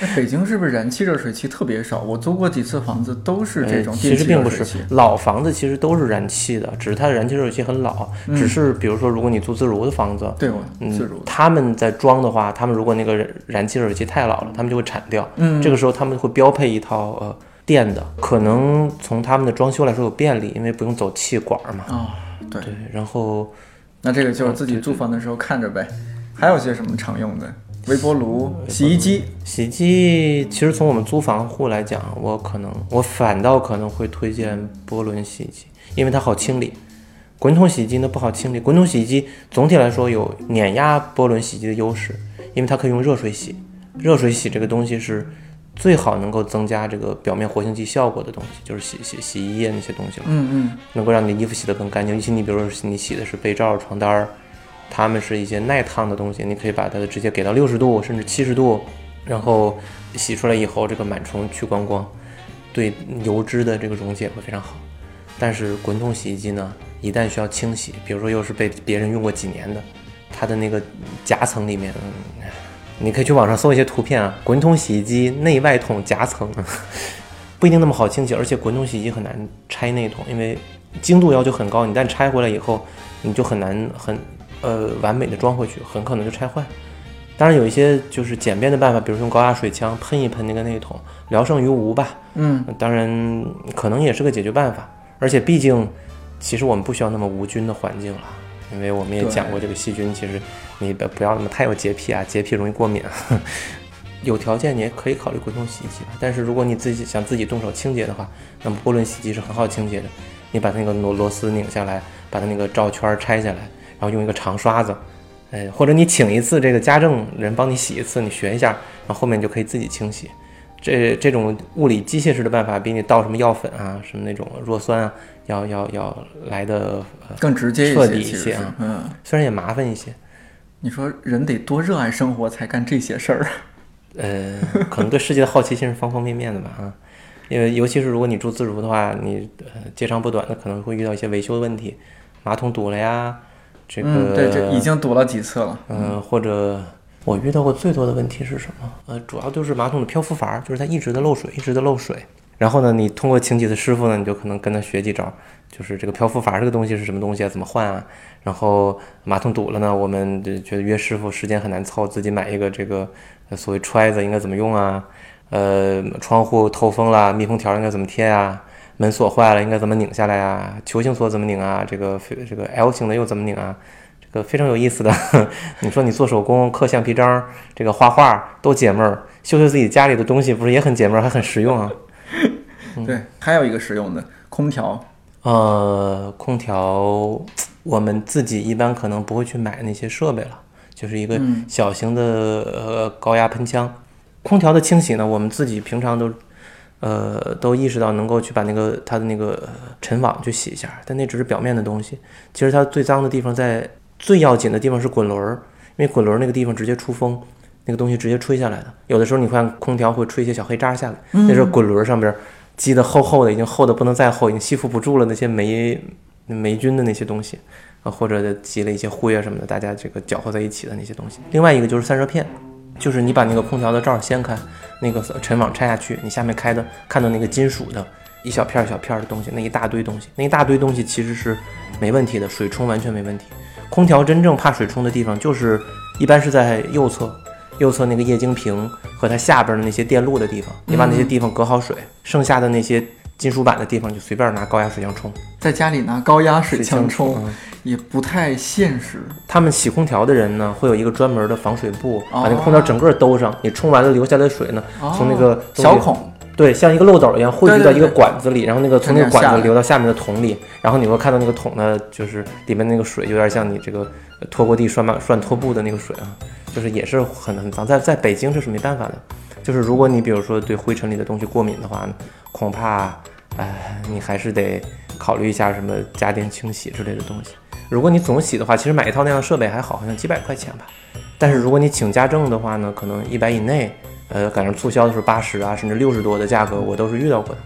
Speaker 1: 那 北京是不是燃气热水器特别少？我租过几次房子都是这种
Speaker 2: 呃其实并不是。老房子，其实都是燃气的，只是它的燃气热水器很老。
Speaker 1: 嗯
Speaker 2: 只是比如说，如果你租自如的房子，
Speaker 1: 对，自如，。
Speaker 2: 他们在装的话，他们如果那个燃燃气热水器太老了，他们就会铲掉。
Speaker 1: 嗯，
Speaker 2: 这个时候他们会标配一套呃电的，可能从他们的装修来说有便利，因为不用走气管嘛。
Speaker 1: 啊、对，
Speaker 2: 对，然后
Speaker 1: 那这个就是自己租房的时候看着呗。还有些什么常用的？微波炉、洗衣机。
Speaker 2: 洗衣机，其实从我们租房户来讲，我可能我反倒可能会推荐波轮洗衣机，因为它好清理。滚筒洗衣机呢不好清理，滚筒洗衣机总体来说有碾压波轮洗衣机的优势，因为它可以用热水洗。热水洗这个东西是最好能够增加这个表面活性剂效果的东西，就是洗洗洗衣液那些东西了。
Speaker 1: 嗯嗯，
Speaker 2: 能够让你的衣服洗得更干净。尤其你比如说你洗的是被罩、床单儿，它们是一些耐烫的东西，你可以把它的直接给到六十度甚至七十度，然后洗出来以后，这个螨虫去光光，对油脂的这个溶解会非常好。但是滚筒洗衣机呢，一旦需要清洗，比如说又是被别人用过几年的，它的那个夹层里面，你可以去网上搜一些图片啊，滚筒洗衣机内外筒夹层。不一定那么好清洗，而且滚筒洗衣机很难拆内桶，因为精度要求很高，你一旦拆回来以后，你就很难很呃完美的装回去，很可能就拆坏。当然有一些就是简便的办法，比如用高压水枪喷一喷那个内桶，聊胜于无吧。
Speaker 1: 嗯，
Speaker 2: 当然可能也是个解决办法，而且毕竟其实我们不需要那么无菌的环境了，因为我们也讲过这个细菌，其实你不不要那么太有洁癖啊，洁癖容易过敏。有条件你也可以考虑滚筒洗衣机吧，但是如果你自己想自己动手清洁的话，那么波轮洗衣机是很好清洁的。你把那个螺螺丝拧下来，把它那个罩圈拆下来，然后用一个长刷子，哎，或者你请一次这个家政人帮你洗一次，你学一下，然后后面就可以自己清洗。这这种物理机械式的办法，比你倒什么药粉啊、什么那种弱酸啊，要要要来的、呃、
Speaker 1: 更直接一些，
Speaker 2: 彻底一些啊
Speaker 1: 嗯，
Speaker 2: 虽然也麻烦一些，
Speaker 1: 你说人得多热爱生活才干这些事儿？
Speaker 2: 呃，可能对世界的好奇心是方方面面的吧啊，因为尤其是如果你住自如的话，你呃接长不短的可能会遇到一些维修的问题，马桶堵了呀，这个、
Speaker 1: 嗯，对，这已经堵了几次了。
Speaker 2: 嗯、或者我遇到过最多的问题是什么？呃，主要就是马桶的漂浮阀，就是它一直在漏水，一直在漏水。然后呢，你通过请几次师傅呢，你就可能跟他学几招，就是这个漂浮阀这个东西是什么东西啊，怎么换啊？然后马桶堵了呢，我们就觉得约师傅时间很难凑，自己买一个这个呃所谓揣子应该怎么用啊？呃，窗户透风啦，密封条应该怎么贴啊？门锁坏了应该怎么拧下来啊？球形锁怎么拧啊？这个非这个 L 型的又怎么拧啊？这个非常有意思的。你说你做手工、刻橡皮章、这个画画都解闷儿，修修自己家里的东西不是也很解闷儿，还很实用啊？
Speaker 1: 对，还有一个实用的空调。
Speaker 2: 呃，空调我们自己一般可能不会去买那些设备了，就是一个
Speaker 1: 嗯
Speaker 2: 小型的呃高压喷枪。空调的清洗呢，我们自己平常都呃都意识到能够去把那个它的那个呃尘网去洗一下，但那只是表面的东西。其实它最脏的地方在最要紧的地方是滚轮儿，因为滚轮儿那个地方直接出风，那个东西直接吹下来的。有的时候你看空调会吹一些小黑渣下来，那时候滚轮儿上边儿积的厚厚的，已经厚的不能再厚，已经吸附不住了那些霉霉菌的那些东西，啊，或者积了一些灰啊什么的，大家这个搅和在一起的那些东西。另外一个就是散热片，就是你把那个空调的罩儿掀开，那个尘网拆下去，你下面开的看到那个金属的一小片儿一小片儿的东西，那一大堆东西，那一大堆东西其实是没问题的，水冲完全没问题。空调真正怕水冲的地方，就是一般是在右侧，右侧那个液晶屏和它下边的那些电路的地方，你把那些地方隔好水，剩下的那些金属板的地方就随便拿高压水枪冲。
Speaker 1: 在家里拿高压水枪冲
Speaker 2: 嗯。
Speaker 1: 也不太现实。
Speaker 2: 他们洗空调的人呢，会有一个专门的防水布，
Speaker 1: 哦。
Speaker 2: 把那个空调整个兜上，你冲完了留下来的水呢，从那个
Speaker 1: 哦小孔，
Speaker 2: 对，像一个漏斗一样汇聚到一个
Speaker 1: 对。对对
Speaker 2: 管子里，然后那个从那个管子流到下面的桶里，然后你会看到那个桶呢，就是里面那个水有点像你这个呃拖过地涮马涮拖布的那个水啊，就是也是很很脏，在在北京这是没办法的，就是如果你比如说对灰尘里的东西过敏的话呢，恐怕哎你还是得考虑一下什么家电清洗之类的东西。如果你总洗的话，其实买一套那样的设备还好，好像几百块钱吧。但是如果你请家政的话呢，可能一百以内，呃，赶上促销的时候八十啊，甚至六十多的价格，我都是遇到过的。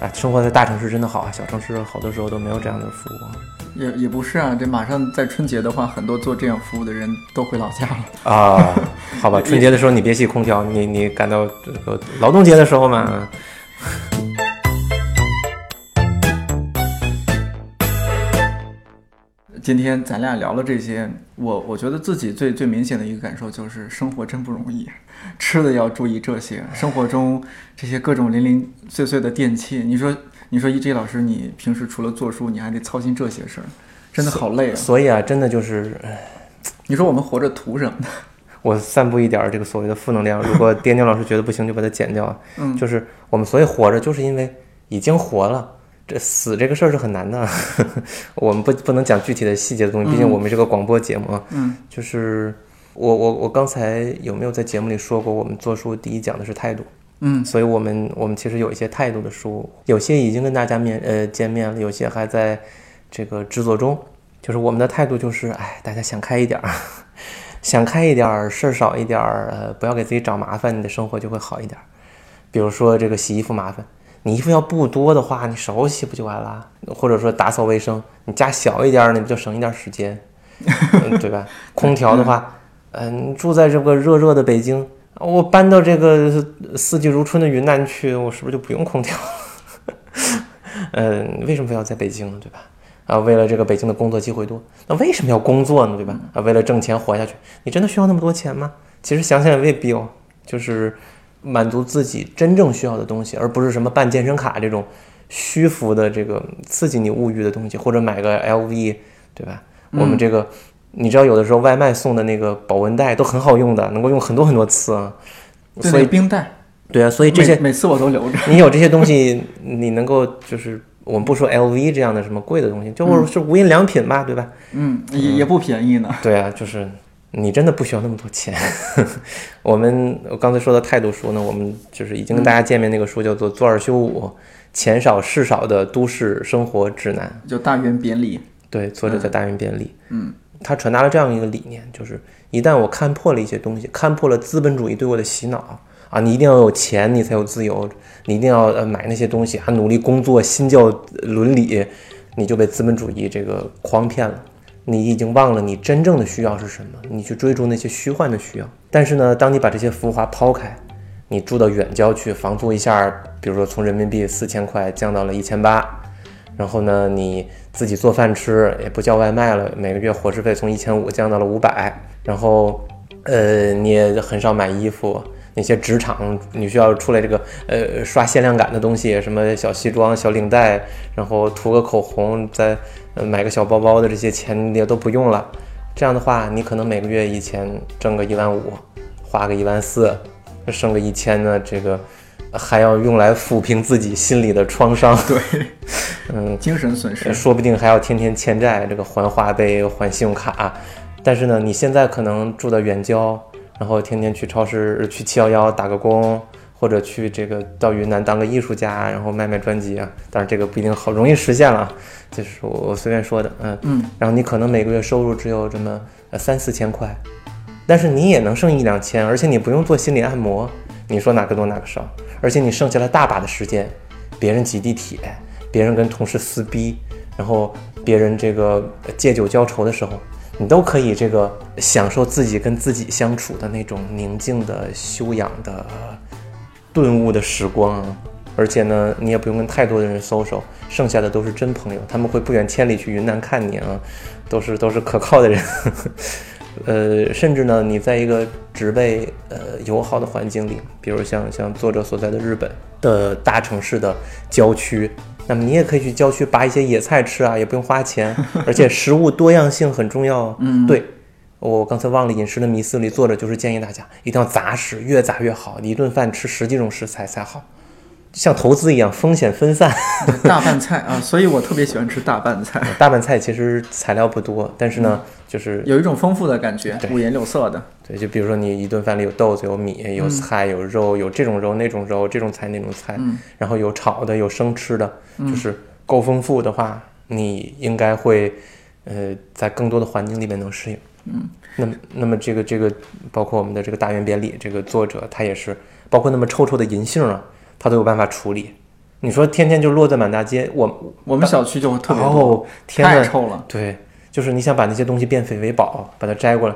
Speaker 2: 哎，生活在大城市真的好啊，小城市好多时候都没有这样的服务
Speaker 1: 也也不是啊，这马上在春节的话，很多做这样服务的人都回老家了。
Speaker 2: 啊。好吧，春节的时候你别洗空调，你你赶到这个劳动节的时候嘛，
Speaker 1: 今天咱俩聊了这些，我我觉得自己最最明显的一个感受就是生活真不容易，吃的要注意这些，生活中这些各种零零碎碎的电器，你说你说一 J 老师，你平时除了做书，你还得操心这些事儿，真的好累啊！
Speaker 2: 所以啊，真的就是哎
Speaker 1: 你说我们活着图什么呢？
Speaker 2: 我散布一点儿这个所谓的负能量。如果颠颠老师觉得不行，就把它剪掉啊。
Speaker 1: 嗯
Speaker 2: 就是我们所以活着，就是因为已经活了。这死这个事儿是很难的，我们不不能讲具体的细节的东西，毕竟
Speaker 1: 嗯
Speaker 2: 我们是个广播节目啊。
Speaker 1: 嗯
Speaker 2: 就是我我我刚才有没有在节目里说过，我们做书第一讲的是态度，
Speaker 1: 嗯
Speaker 2: 所以我们我们其实有一些态度的书，有些已经跟大家面呃见面了，有些还在这个制作中。就是我们的态度就是，哎，大家想开一点儿，想开一点儿，事儿少一点儿，呃，不要给自己找麻烦，你的生活就会好一点儿。比如说这个洗衣服麻烦，你衣服要布多的话，你手洗不就完了？或者说打扫卫生，你家小一点儿，你不就省一点儿时间，嗯对吧？空调的话，嗯、你住在这个热热的北京，我搬到这个四季如春的云南去，我是不是就不用空调了？嗯，为什么非要在北京呢？对吧？啊，为了这个北京的工作机会多，那为什么要工作呢？对吧？啊，为了挣钱活下去，你真的需要那么多钱吗？其实想想也未必哦，就是满足自己真正需要的东西，而不是什么办健身卡这种虚浮的这个刺激你物欲的东西，或者买个 LV，对吧？我们这个，你知道有的时候外卖送的那个保温袋都很好用的，能够用很多很多次啊。
Speaker 1: 对
Speaker 2: 所以
Speaker 1: 冰袋，
Speaker 2: 对啊，所以这些
Speaker 1: 每每次我都留着。
Speaker 2: 你有这些东西，你能够就是我们不说 LV 这样的什么贵的东西，就是无印良品吧，对吧？
Speaker 1: 嗯，也也不便宜呢。
Speaker 2: 对啊，就是你真的不需要那么多钱。我们我刚才说的态度书呢，我们就是已经跟大家见面那个书叫做《做二休五：钱少事少的都市生活指南》。
Speaker 1: 就大圆扁理，
Speaker 2: 对，作者叫大原便利。
Speaker 1: 嗯，
Speaker 2: 他传达了这样一个理念，就是一旦我看破了一些东西，看破了资本主义对我的洗脑啊，你一定要有钱，你才有自由，你一定要呃买那些东西，还努力工作，新教伦理，你就被资本主义这个诓骗了。你已经忘了你真正的需要是什么，你去追逐那些虚幻的需要。但是呢，当你把这些浮华抛开，你住到远郊去，房租一下，比如说从人民币四千块降到了一千八，然后呢，你自己做饭吃，也不叫外卖了，每个月伙食费从一千五降到了五百，然后，呃，你也很少买衣服，那些职场你需要出来这个呃刷限量感的东西，什么小西装、小领带，然后涂个口红，再呃买个小包包的这些钱也都不用了。这样的话，你可能每个月以前挣个一万五，花个一万四，剩个一千呢，这个还要用来抚平自己心里的创伤。
Speaker 1: 对，
Speaker 2: 嗯，
Speaker 1: 精神损失。
Speaker 2: 说不定还要天天欠债，这个还花呗、还信用卡。但是呢，你现在可能住的远郊，然后天天去超市、去七幺幺打个工，或者去这个到云南当个艺术家，然后卖卖专辑啊。当然这个不一定好容易实现了，这是我我随便说的，嗯
Speaker 1: 嗯。
Speaker 2: 然后你可能每个月收入只有这么呃三四千块，但是你也能剩一两千，而且你不用做心理按摩，你说哪个多哪个少？而且你剩下了大把的时间，别人挤地铁，别人跟同事撕逼，然后别人这个呃借酒浇愁的时候，你都可以这个享受自己跟自己相处的那种宁静的、修养的、顿悟的时光啊。而且呢，你也不用跟太多的人 social，剩下的都是真朋友，他们会不远千里去云南看你啊，都是都是可靠的人。呃，甚至呢，你在一个植被呃友好的环境里，比如像像作者所在的日本的大城市的郊区，那么你也可以去郊区拔一些野菜吃啊，也不用花钱，而且食物多样性很重要。
Speaker 1: 嗯，
Speaker 2: 对我刚才忘了饮食的迷思里，作者就是建议大家一定要杂食，越杂越好，一顿饭吃十几种食材才好。像投资一样，风险分散。
Speaker 1: 大拌菜啊，所以我特别喜欢吃大拌菜。
Speaker 2: 大拌菜其实材料不多，但是呢，就是
Speaker 1: 有一种丰富的感觉，五颜六色的。
Speaker 2: 对，就比如说你一顿饭里有豆子、有米、有菜、有肉，有这种肉、那种肉，这种菜、那种菜，然后有炒的、有生吃的，就是够丰富的话，你应该会，呃，在更多的环境里面能适应。
Speaker 1: 嗯，
Speaker 2: 那么，那么这个这个，包括我们的这个大圆扁里这个作者，他也是，包括那么臭臭的银杏啊。他都有办法处理，你说天天就落在满大街，我
Speaker 1: 我们小区就特别
Speaker 2: 多，
Speaker 1: 太臭了。
Speaker 2: 对，就是你想把那些东西变废为宝，把它摘过来，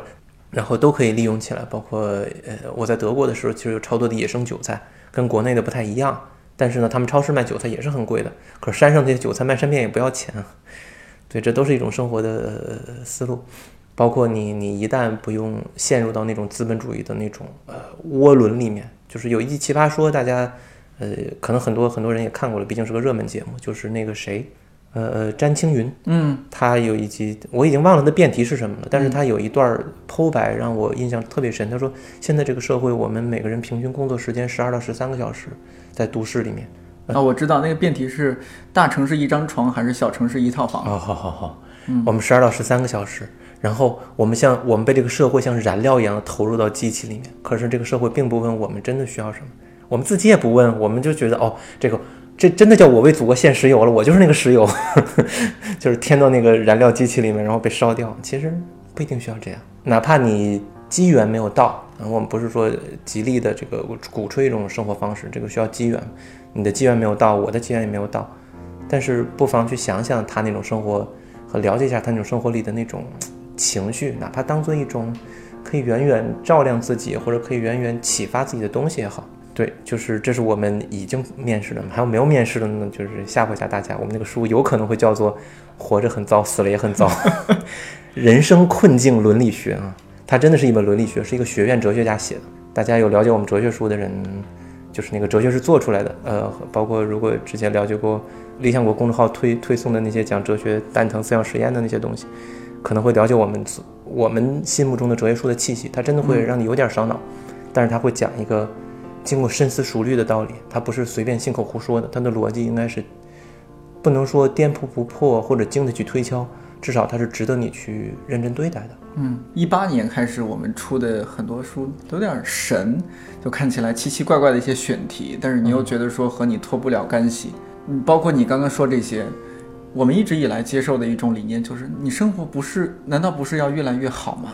Speaker 2: 然后都可以利用起来。包括呃，我在德国的时候，其实有超多的野生韭菜，跟国内的不太一样。但是呢，他们超市卖韭菜也是很贵的，可是山上这些韭菜卖善变也不要钱啊。对，这都是一种生活的思路。包括你，你一旦不用陷入到那种资本主义的那种呃涡轮里面，就是有一奇葩说，大家。呃，可能很多很多人也看过了，毕竟是个热门节目。就是那个谁，呃呃，詹青云，
Speaker 1: 嗯，
Speaker 2: 他有一集我已经忘了他辩题是什么了，但是他有一段剖白让我印象特别深。他说，现在这个社会，我们每个人平均工作时间十二到十三个小时，在都市里面。
Speaker 1: 啊，我知道那个辩题是大城市一张床还是小城市一套房？
Speaker 2: 哦，好好好，嗯，我们十二到十三个小时，然后我们像我们被这个社会像燃料一样投入到机器里面，可是这个社会并不问我们真的需要什么。我们自己也不问，我们就觉得哦，这个这真的叫我为祖国献石油了，我就是那个石油，就是添到那个燃料机器里面，然后被烧掉。其实不一定需要这样，哪怕你机缘没有到，我们不是说极力的这个鼓吹一种生活方式，这个需要机缘，你的机缘没有到，我的机缘也没有到，但是不妨去想想他那种生活和了解一下他那种生活里的那种情绪，哪怕当做一种可以远远照亮自己或者可以远远启发自己的东西也好。对，就是这是我们已经面试的，还有没有面试的呢？就是吓唬一下大家，我们那个书有可能会叫做《活着很糟，死了也很糟 》，人生困境伦理学啊，它真的是一本伦理学，是一个学院哲学家写的。大家有了解我们哲学书的人，就是那个哲学是做出来的，呃，包括如果之前了解过理想国公众号推推送的那些讲哲学蛋疼思想实验的那些东西，可能会了解我们我们心目中的哲学书的气息，它真的会让你有点烧脑，但是它会讲一个。经过深思熟虑的道理，他不是随便信口胡说的，他的逻辑应该是不能说颠扑不破或者经得起推敲，至少它是值得你去认真对待的。
Speaker 1: 嗯，一八年开始我们出的很多书都有点神，就看起来奇奇怪怪的一些选题，但是你又觉得说和你脱不了干系。嗯，包括你刚刚说这些，我们一直以来接受的一种理念就是，你生活不是难道不是要越来越好吗？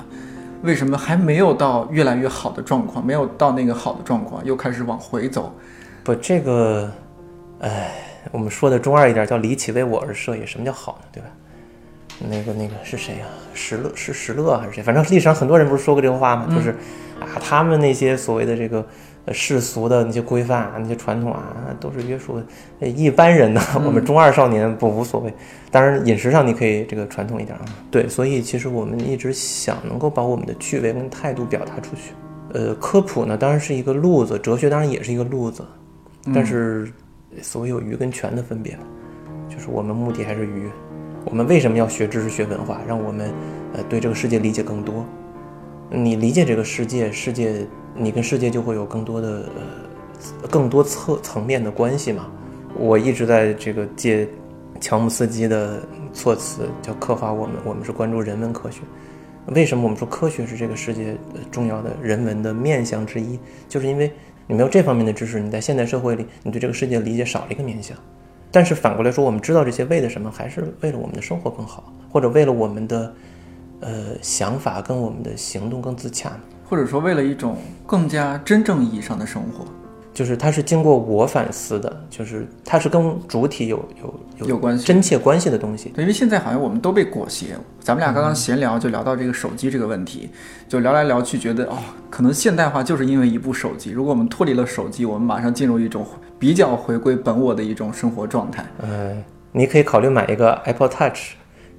Speaker 1: 为什么还没有到越来越好的状况？没有到那个好的状况，又开始往回走？
Speaker 2: 不，这个，哎，我们说的中二一点，叫“离奇为我而设也”。什么叫好呢？对吧？那个那个是谁呀？石勒是石勒还是谁？反正历史上很多人不是说过这个话吗？就是啊，他们那些所谓的这个。世俗的那些规范啊，那些传统啊，都是约束一般人呢。我们中二少年不无所谓。当然，饮食上你可以这个传统一点啊。对，所以其实我们一直想能够把我们的趣味跟态度表达出去。呃，科普呢当然是一个路子，哲学当然也是一个路子。但是，所谓有鱼跟泉的分别，就是我们目的还是鱼。我们为什么要学知识、学文化？让我们呃对这个世界理解更多。你理解这个世界，世界。你跟世界就会有更多的呃更多层层面的关系嘛？我一直在这个借乔姆斯基的措辞，叫刻画我们，我们是关注人文科学。为什么我们说科学是这个世界重要的人文的面向之一？就是因为你没有这方面的知识，你在现代社会里，你对这个世界理解少了一个面向。但是反过来说，我们知道这些为了什么？还是为了我们的生活更好，或者为了我们的呃想法跟我们的行动更自洽呢？
Speaker 1: 或者说，为了一种更加真正意义上的生活，
Speaker 2: 就是它是经过我反思的，就是它是跟主体有有
Speaker 1: 有关系
Speaker 2: 真切关系的东西。
Speaker 1: 对，因为现在好像我们都被裹挟。咱们俩刚刚闲聊就聊到这个手机这个问题，就聊来聊去，觉得哦，可能现代化就是因为一部手机。如果我们脱离了手机，我们马上进入一种比较回归本我的一种生活状态。
Speaker 2: 嗯，你可以考虑买一个 Apple Touch，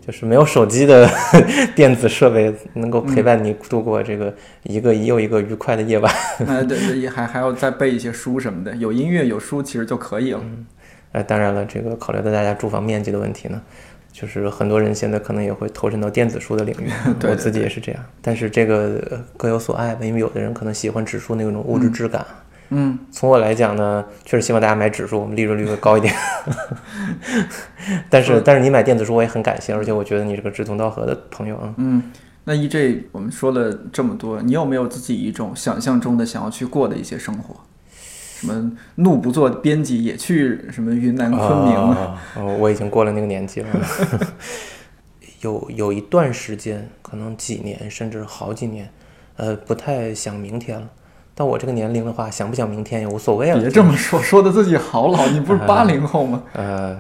Speaker 2: 就是没有手机的 电子设备，能够陪伴你度过这个一个又一个愉快的夜晚。
Speaker 1: 呃，对对，也还还要再背一些书什么的，有音乐有书其实就可以了。
Speaker 2: 呃，当然了，这个考虑到大家住房面积的问题呢，就是很多人现在可能也会投身到电子书的领域，
Speaker 1: 对
Speaker 2: 我自己也是这样。但是这个呃各有所爱吧，因为有的人可能喜欢纸书那种物质质感。
Speaker 1: 嗯，
Speaker 2: 从我来讲呢，确实希望大家买指数，我们利润率会高一点。但是，但是你买电子书我也很感谢，而且我觉得你是个志同道合的朋友啊。
Speaker 1: 嗯，那 EJ，我们说了这么多，你有没有自己一种想象中的想要去过的一些生活？什么怒不做编辑也去什么云南昆明？
Speaker 2: 啊哦，我已经过了那个年纪了。有有一段时间，可能几年甚至好几年，呃，不太想明天了。到我这个年龄的话，想不想明天也无所谓了。
Speaker 1: 别这么说，说的自己好老，你不是八零后吗？
Speaker 2: 呃，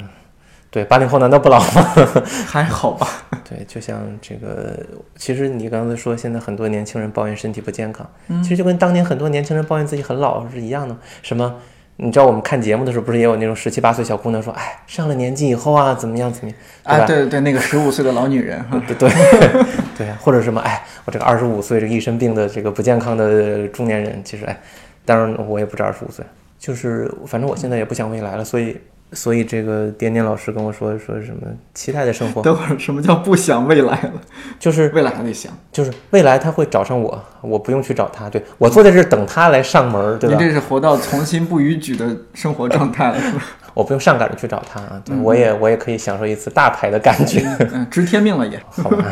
Speaker 2: 对，八零后难道不老吗？
Speaker 1: 还好吧。
Speaker 2: 对，就像这个，其实你刚才说，现在很多年轻人抱怨身体不健康，其实就跟当年很多年轻人抱怨自己很老是一样的。什么？你知道我们看节目的时候，不是也有那种十七八岁小姑娘说，哎，上了年纪以后啊，怎么样怎么样，对
Speaker 1: 啊，
Speaker 2: 吧？
Speaker 1: 对对对，那个十五岁的老女人哈，
Speaker 2: 对对对，或者什么，哎，我这个二十五岁这个一身病的这个不健康的中年人，其实哎，当然我也不止二十五岁，就是反正我现在也不想未来了，所以所以这个点点老师跟我说说什么期待的生活，
Speaker 1: 等会儿什么叫不想未来了？
Speaker 2: 就是
Speaker 1: 未来还得想，
Speaker 2: 就是未来他会找上我，我不用去找他，对我坐在这儿等他来上门儿，对吧？
Speaker 1: 您这是活到从心不逾矩的生活状态了，是吧？
Speaker 2: 我不用上赶着去找他啊，对我也我也可以享受一次大牌的感觉。
Speaker 1: 嗯，知天命了也。
Speaker 2: 好吧，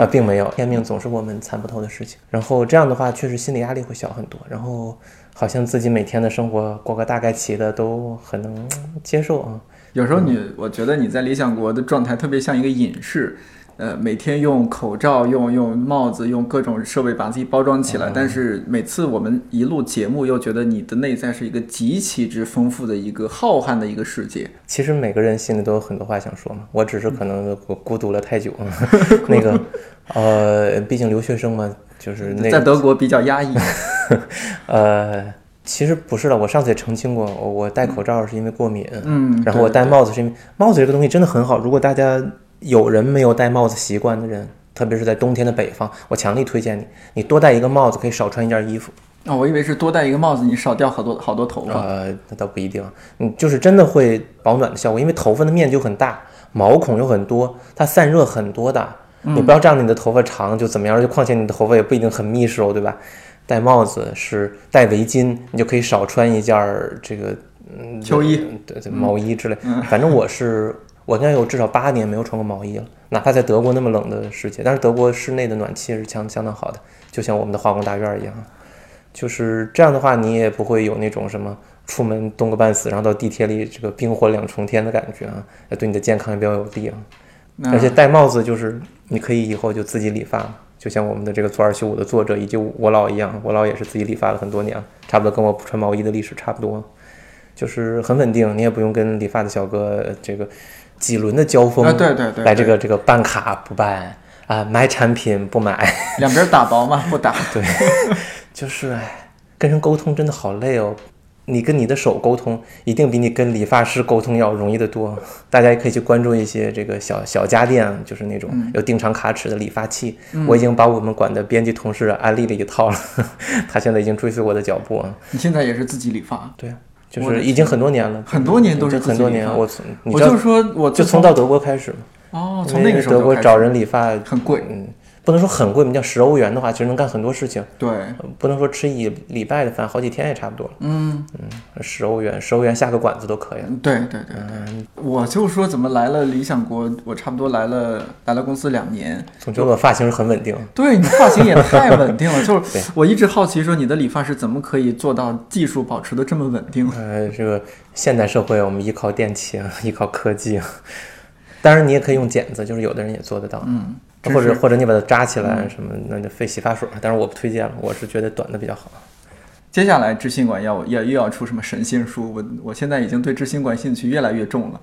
Speaker 2: 啊，并没有，天命总是我们参不透的事情。然后这样的话，确实心理压力会小很多。然后好像自己每天的生活过个大概齐的，都很能接受啊。
Speaker 1: 有时候你，我觉得你在理想国的状态特别像一个隐士，呃，每天用口罩、用用帽子、用各种设备把自己包装起来，但是每次我们一录节目，又觉得你的内在是一个极其之丰富的一个浩瀚的一个世界。
Speaker 2: 其实每个人心里都有很多话想说嘛，我只是可能我孤独了太久啊。那个，呃，毕竟留学生嘛，就是那个，
Speaker 1: 在德国比较压抑，
Speaker 2: 呃，其实不是的，我上次也澄清过，我我戴口罩是因为过敏，
Speaker 1: 嗯，
Speaker 2: 然后我戴帽子是因为帽子这个东西真的很好。如果大家有人没有戴帽子习惯的人，特别是在冬天的北方，我强力推荐你，你多戴一个帽子可以少穿一件衣服。
Speaker 1: 哦，我以为是多戴一个帽子，你少掉好多好多头发。
Speaker 2: 呃，那倒不一定，嗯，就是真的会保暖的效果，因为头发的面积就很大，毛孔又很多，它散热很多的。你不要仗着你的头发长就怎么样，就况且你的头发也不一定很密实哦，对吧？戴帽子是戴围巾，你就可以少穿一件儿这个嗯
Speaker 1: 秋衣，
Speaker 2: 对对毛衣之类。反正我是我应该有至少八年没有穿过毛衣了，哪怕在德国那么冷的世界，但是德国室内的暖气是相相当好的，就像我们的化工大院儿一样。就是这样的话，你也不会有那种什么出门冻个半死，然后到地铁里这个冰火两重天的感觉啊，对你的健康也比较有利啊。而且戴帽子就是你可以以后就自己理发，就像我们的这个左二修五的作者以及我老一样，我老也是自己理发了很多年，差不多跟我穿毛衣的历史差不多，就是很稳定，你也不用跟理发的小哥这个几轮的交锋，
Speaker 1: 啊，对对对，
Speaker 2: 来这个这个办卡不办啊，买产品不买，
Speaker 1: 两边打薄嘛，不打。
Speaker 2: 对，就是哎，跟人沟通真的好累哦。你跟你的手沟通，一定比你跟理发师沟通要容易得多。大家也可以去关注一些这个小小家电，就是那种有定长卡尺的理发器。我已经把我们管的编辑同事安利了一套了，他现在已经追随我的脚步啊。
Speaker 1: 你现在也是自己理发，
Speaker 2: 对啊，就是已经很多年了，
Speaker 1: 很多年都是
Speaker 2: 就很多年。我从
Speaker 1: 我就，说我
Speaker 2: 就从到德国开始嘛，
Speaker 1: 哦，从那个时候
Speaker 2: 德国找人理发，
Speaker 1: 很贵，
Speaker 2: 嗯，不能说很贵，你叫十欧元的话，其实能干很多事情。
Speaker 1: 对，
Speaker 2: 不能说吃一礼拜的饭，好几天也差不多了。
Speaker 1: 嗯，
Speaker 2: 十欧元，十欧元下个馆子都可以了。
Speaker 1: 对对对对，我就说怎么来了理想国，我差不多来了来了公司两年，
Speaker 2: 总觉得我发型是很稳定。
Speaker 1: 对你发型也太稳定了，就是我一直好奇说你的理发师怎么可以做到技术保持的这么稳定？
Speaker 2: 呃，这个现代社会我们依靠电器啊，依靠科技啊。当然，你也可以用剪子，就是有的人也做得到。
Speaker 1: 嗯，
Speaker 2: 或者或者你把它扎起来什么，那就费洗发水。但是我不推荐了，我是觉得短的比较好。
Speaker 1: 接下来知心馆要要又要出什么神仙书？我我现在已经对知心馆兴趣越来越重了。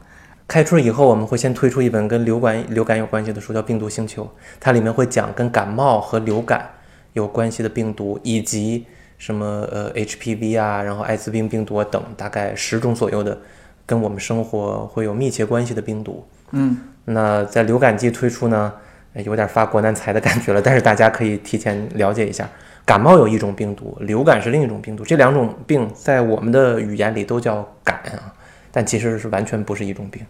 Speaker 2: 开春以后，我们会先推出一本跟流感流感有关系的书，叫《病毒星球》，它里面会讲跟感冒和流感有关系的病毒，以及什么呃 HPV 啊，然后艾滋病病毒啊等，大概十种左右的跟我们生活会有密切关系的病毒。
Speaker 1: 嗯，
Speaker 2: 那在流感季推出呢，有点发国难财的感觉了，但是大家可以提前了解一下，感冒有一种病毒，流感是另一种病毒，这两种病在我们的语言里都叫感啊，但其实是完全不是一种病。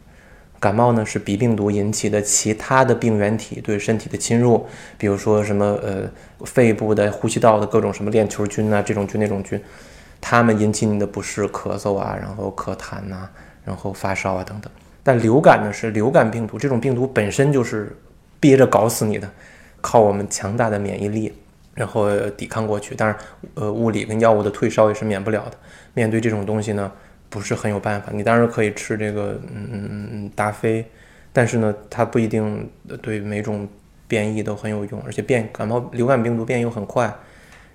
Speaker 2: 感冒呢是鼻病毒引起的其他的病原体对身体的侵入，比如说什么呃肺部的、呼吸道的各种什么链球菌啊这种菌那种菌，它们引起你的不适、咳嗽啊，然后咳痰呐，然后发烧啊等等。但流感呢是流感病毒，这种病毒本身就是憋着搞死你的，靠我们强大的免疫力然后抵抗过去。当然，呃物理跟药物的退烧也是免不了的。面对这种东西呢。不是很有办法，你当然可以吃这个，嗯嗯嗯嗯，达菲，但是呢，它不一定对每种变异都很有用，而且变感冒、流感病毒变异又很快。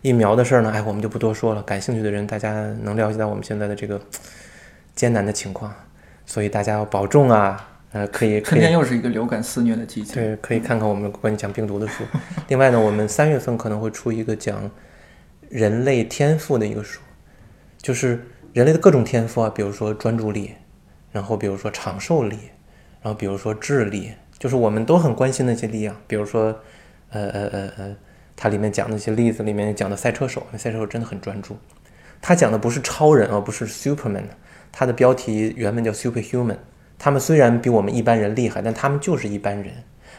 Speaker 2: 疫苗的事儿呢，哎，我们就不多说了。感兴趣的人，大家能了解到我们现在的这个 艰难的情况，所以大家要保重啊。呃，可以，
Speaker 1: 春天又是一个流感肆虐的季节。
Speaker 2: 对，可以看看我们关于讲病毒的书。另外呢，我们三月份可能会出一个讲人类天赋的一个书，就是。人类的各种天赋啊，比如说专注力，然后比如说长寿力，然后比如说智力，就是我们都很关心那些力量。比如说，呃呃呃呃，它里面讲的一些例子里面讲的赛车手，那赛车手真的很专注。他讲的不是超人而不是 Superman，他的标题原本叫 Superhuman。他们虽然比我们一般人厉害，但他们就是一般人。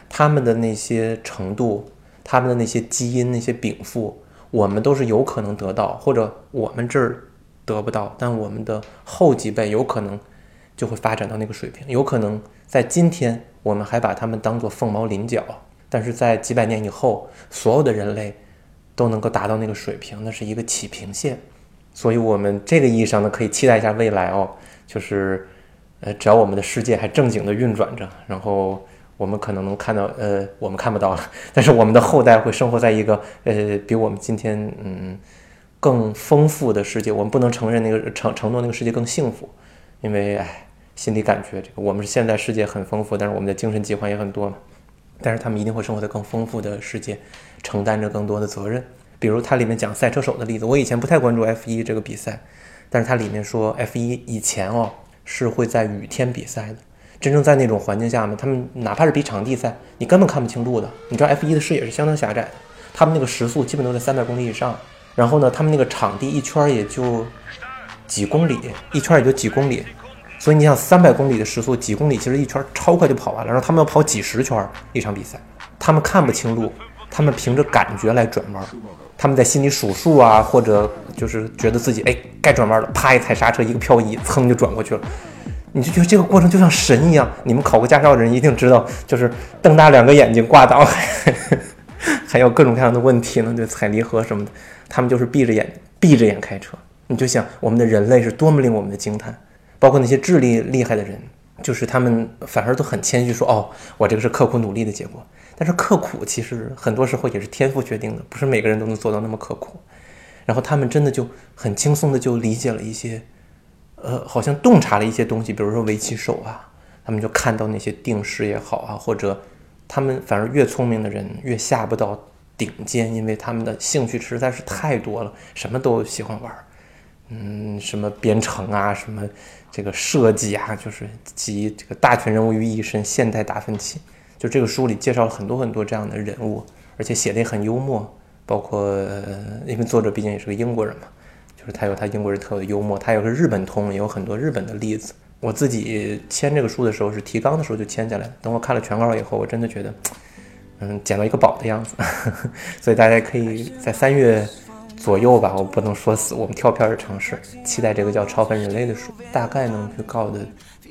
Speaker 2: 他们的那些程度，他们的那些基因、那些禀赋，我们都是有可能得到，或者我们这儿。得不到，但我们的后几辈有可能就会发展到那个水平，有可能在今天我们还把他们当做凤毛麟角，但是在几百年以后，所有的人类都能够达到那个水平，那是一个起平线。所以，我们这个意义上呢，可以期待一下未来哦，就是呃，只要我们的世界还正经的运转着，然后我们可能能看到，呃，我们看不到了，但是我们的后代会生活在一个呃，比我们今天嗯。更丰富的世界，我们不能承认那个承承诺那个世界更幸福，因为哎，心里感觉这个我们是现在世界很丰富，但是我们的精神疾患也很多嘛。但是他们一定会生活在更丰富的世界，承担着更多的责任。比如它里面讲赛车手的例子，我以前不太关注 F 一这个比赛，但是它里面说 F 一以前哦是会在雨天比赛的，真正在那种环境下面，他们哪怕是比场地赛，你根本看不清路的。你知道 F 一的视野是相当狭窄的，他们那个时速基本都在三百公里以上。然后呢，他们那个场地一圈也就几公里，一圈也就几公里，所以你想三百公里的时速，几公里其实一圈超快就跑完了。然后他们要跑几十圈一场比赛，他们看不清路，他们凭着感觉来转弯，他们在心里数数啊，或者就是觉得自己哎该转弯了，啪一踩刹车，一个漂移，噌就转过去了。你就觉得这个过程就像神一样。你们考过驾照的人一定知道，就是瞪大两个眼睛挂档，还有各种各样的问题呢，就踩离合什么的。他们就是闭着眼闭着眼开车，你就想我们的人类是多么令我们的惊叹，包括那些智力厉害的人，就是他们反而都很谦虚说：“哦，我这个是刻苦努力的结果。”但是刻苦其实很多时候也是天赋决定的，不是每个人都能做到那么刻苦。然后他们真的就很轻松的就理解了一些，呃，好像洞察了一些东西，比如说围棋手啊，他们就看到那些定式也好啊，或者他们反而越聪明的人越下不到。顶尖，因为他们的兴趣实在是太多了，什么都喜欢玩儿，嗯，什么编程啊，什么这个设计啊，就是集这个大群人物于一身。现代达芬奇，就这个书里介绍了很多很多这样的人物，而且写的也很幽默。包括因为作者毕竟也是个英国人嘛，就是他有他英国人特有的幽默，他有个日本通，也有很多日本的例子。我自己签这个书的时候是提纲的时候就签下来等我看了全稿以后，我真的觉得。嗯，捡到一个宝的样子，所以大家可以在三月左右吧，我不能说死，我们跳片的城市，期待这个叫《超凡人类》的书，大概能去告的，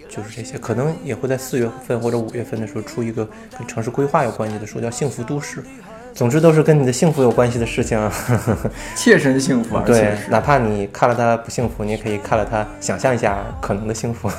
Speaker 2: 就是这些，可能也会在四月份或者五月份的时候出一个跟城市规划有关系的书，叫《幸福都市》，总之都是跟你的幸福有关系的事情，
Speaker 1: 切身幸福，
Speaker 2: 对，哪怕你看了它不幸福，你也可以看了它，想象一下可能的幸福。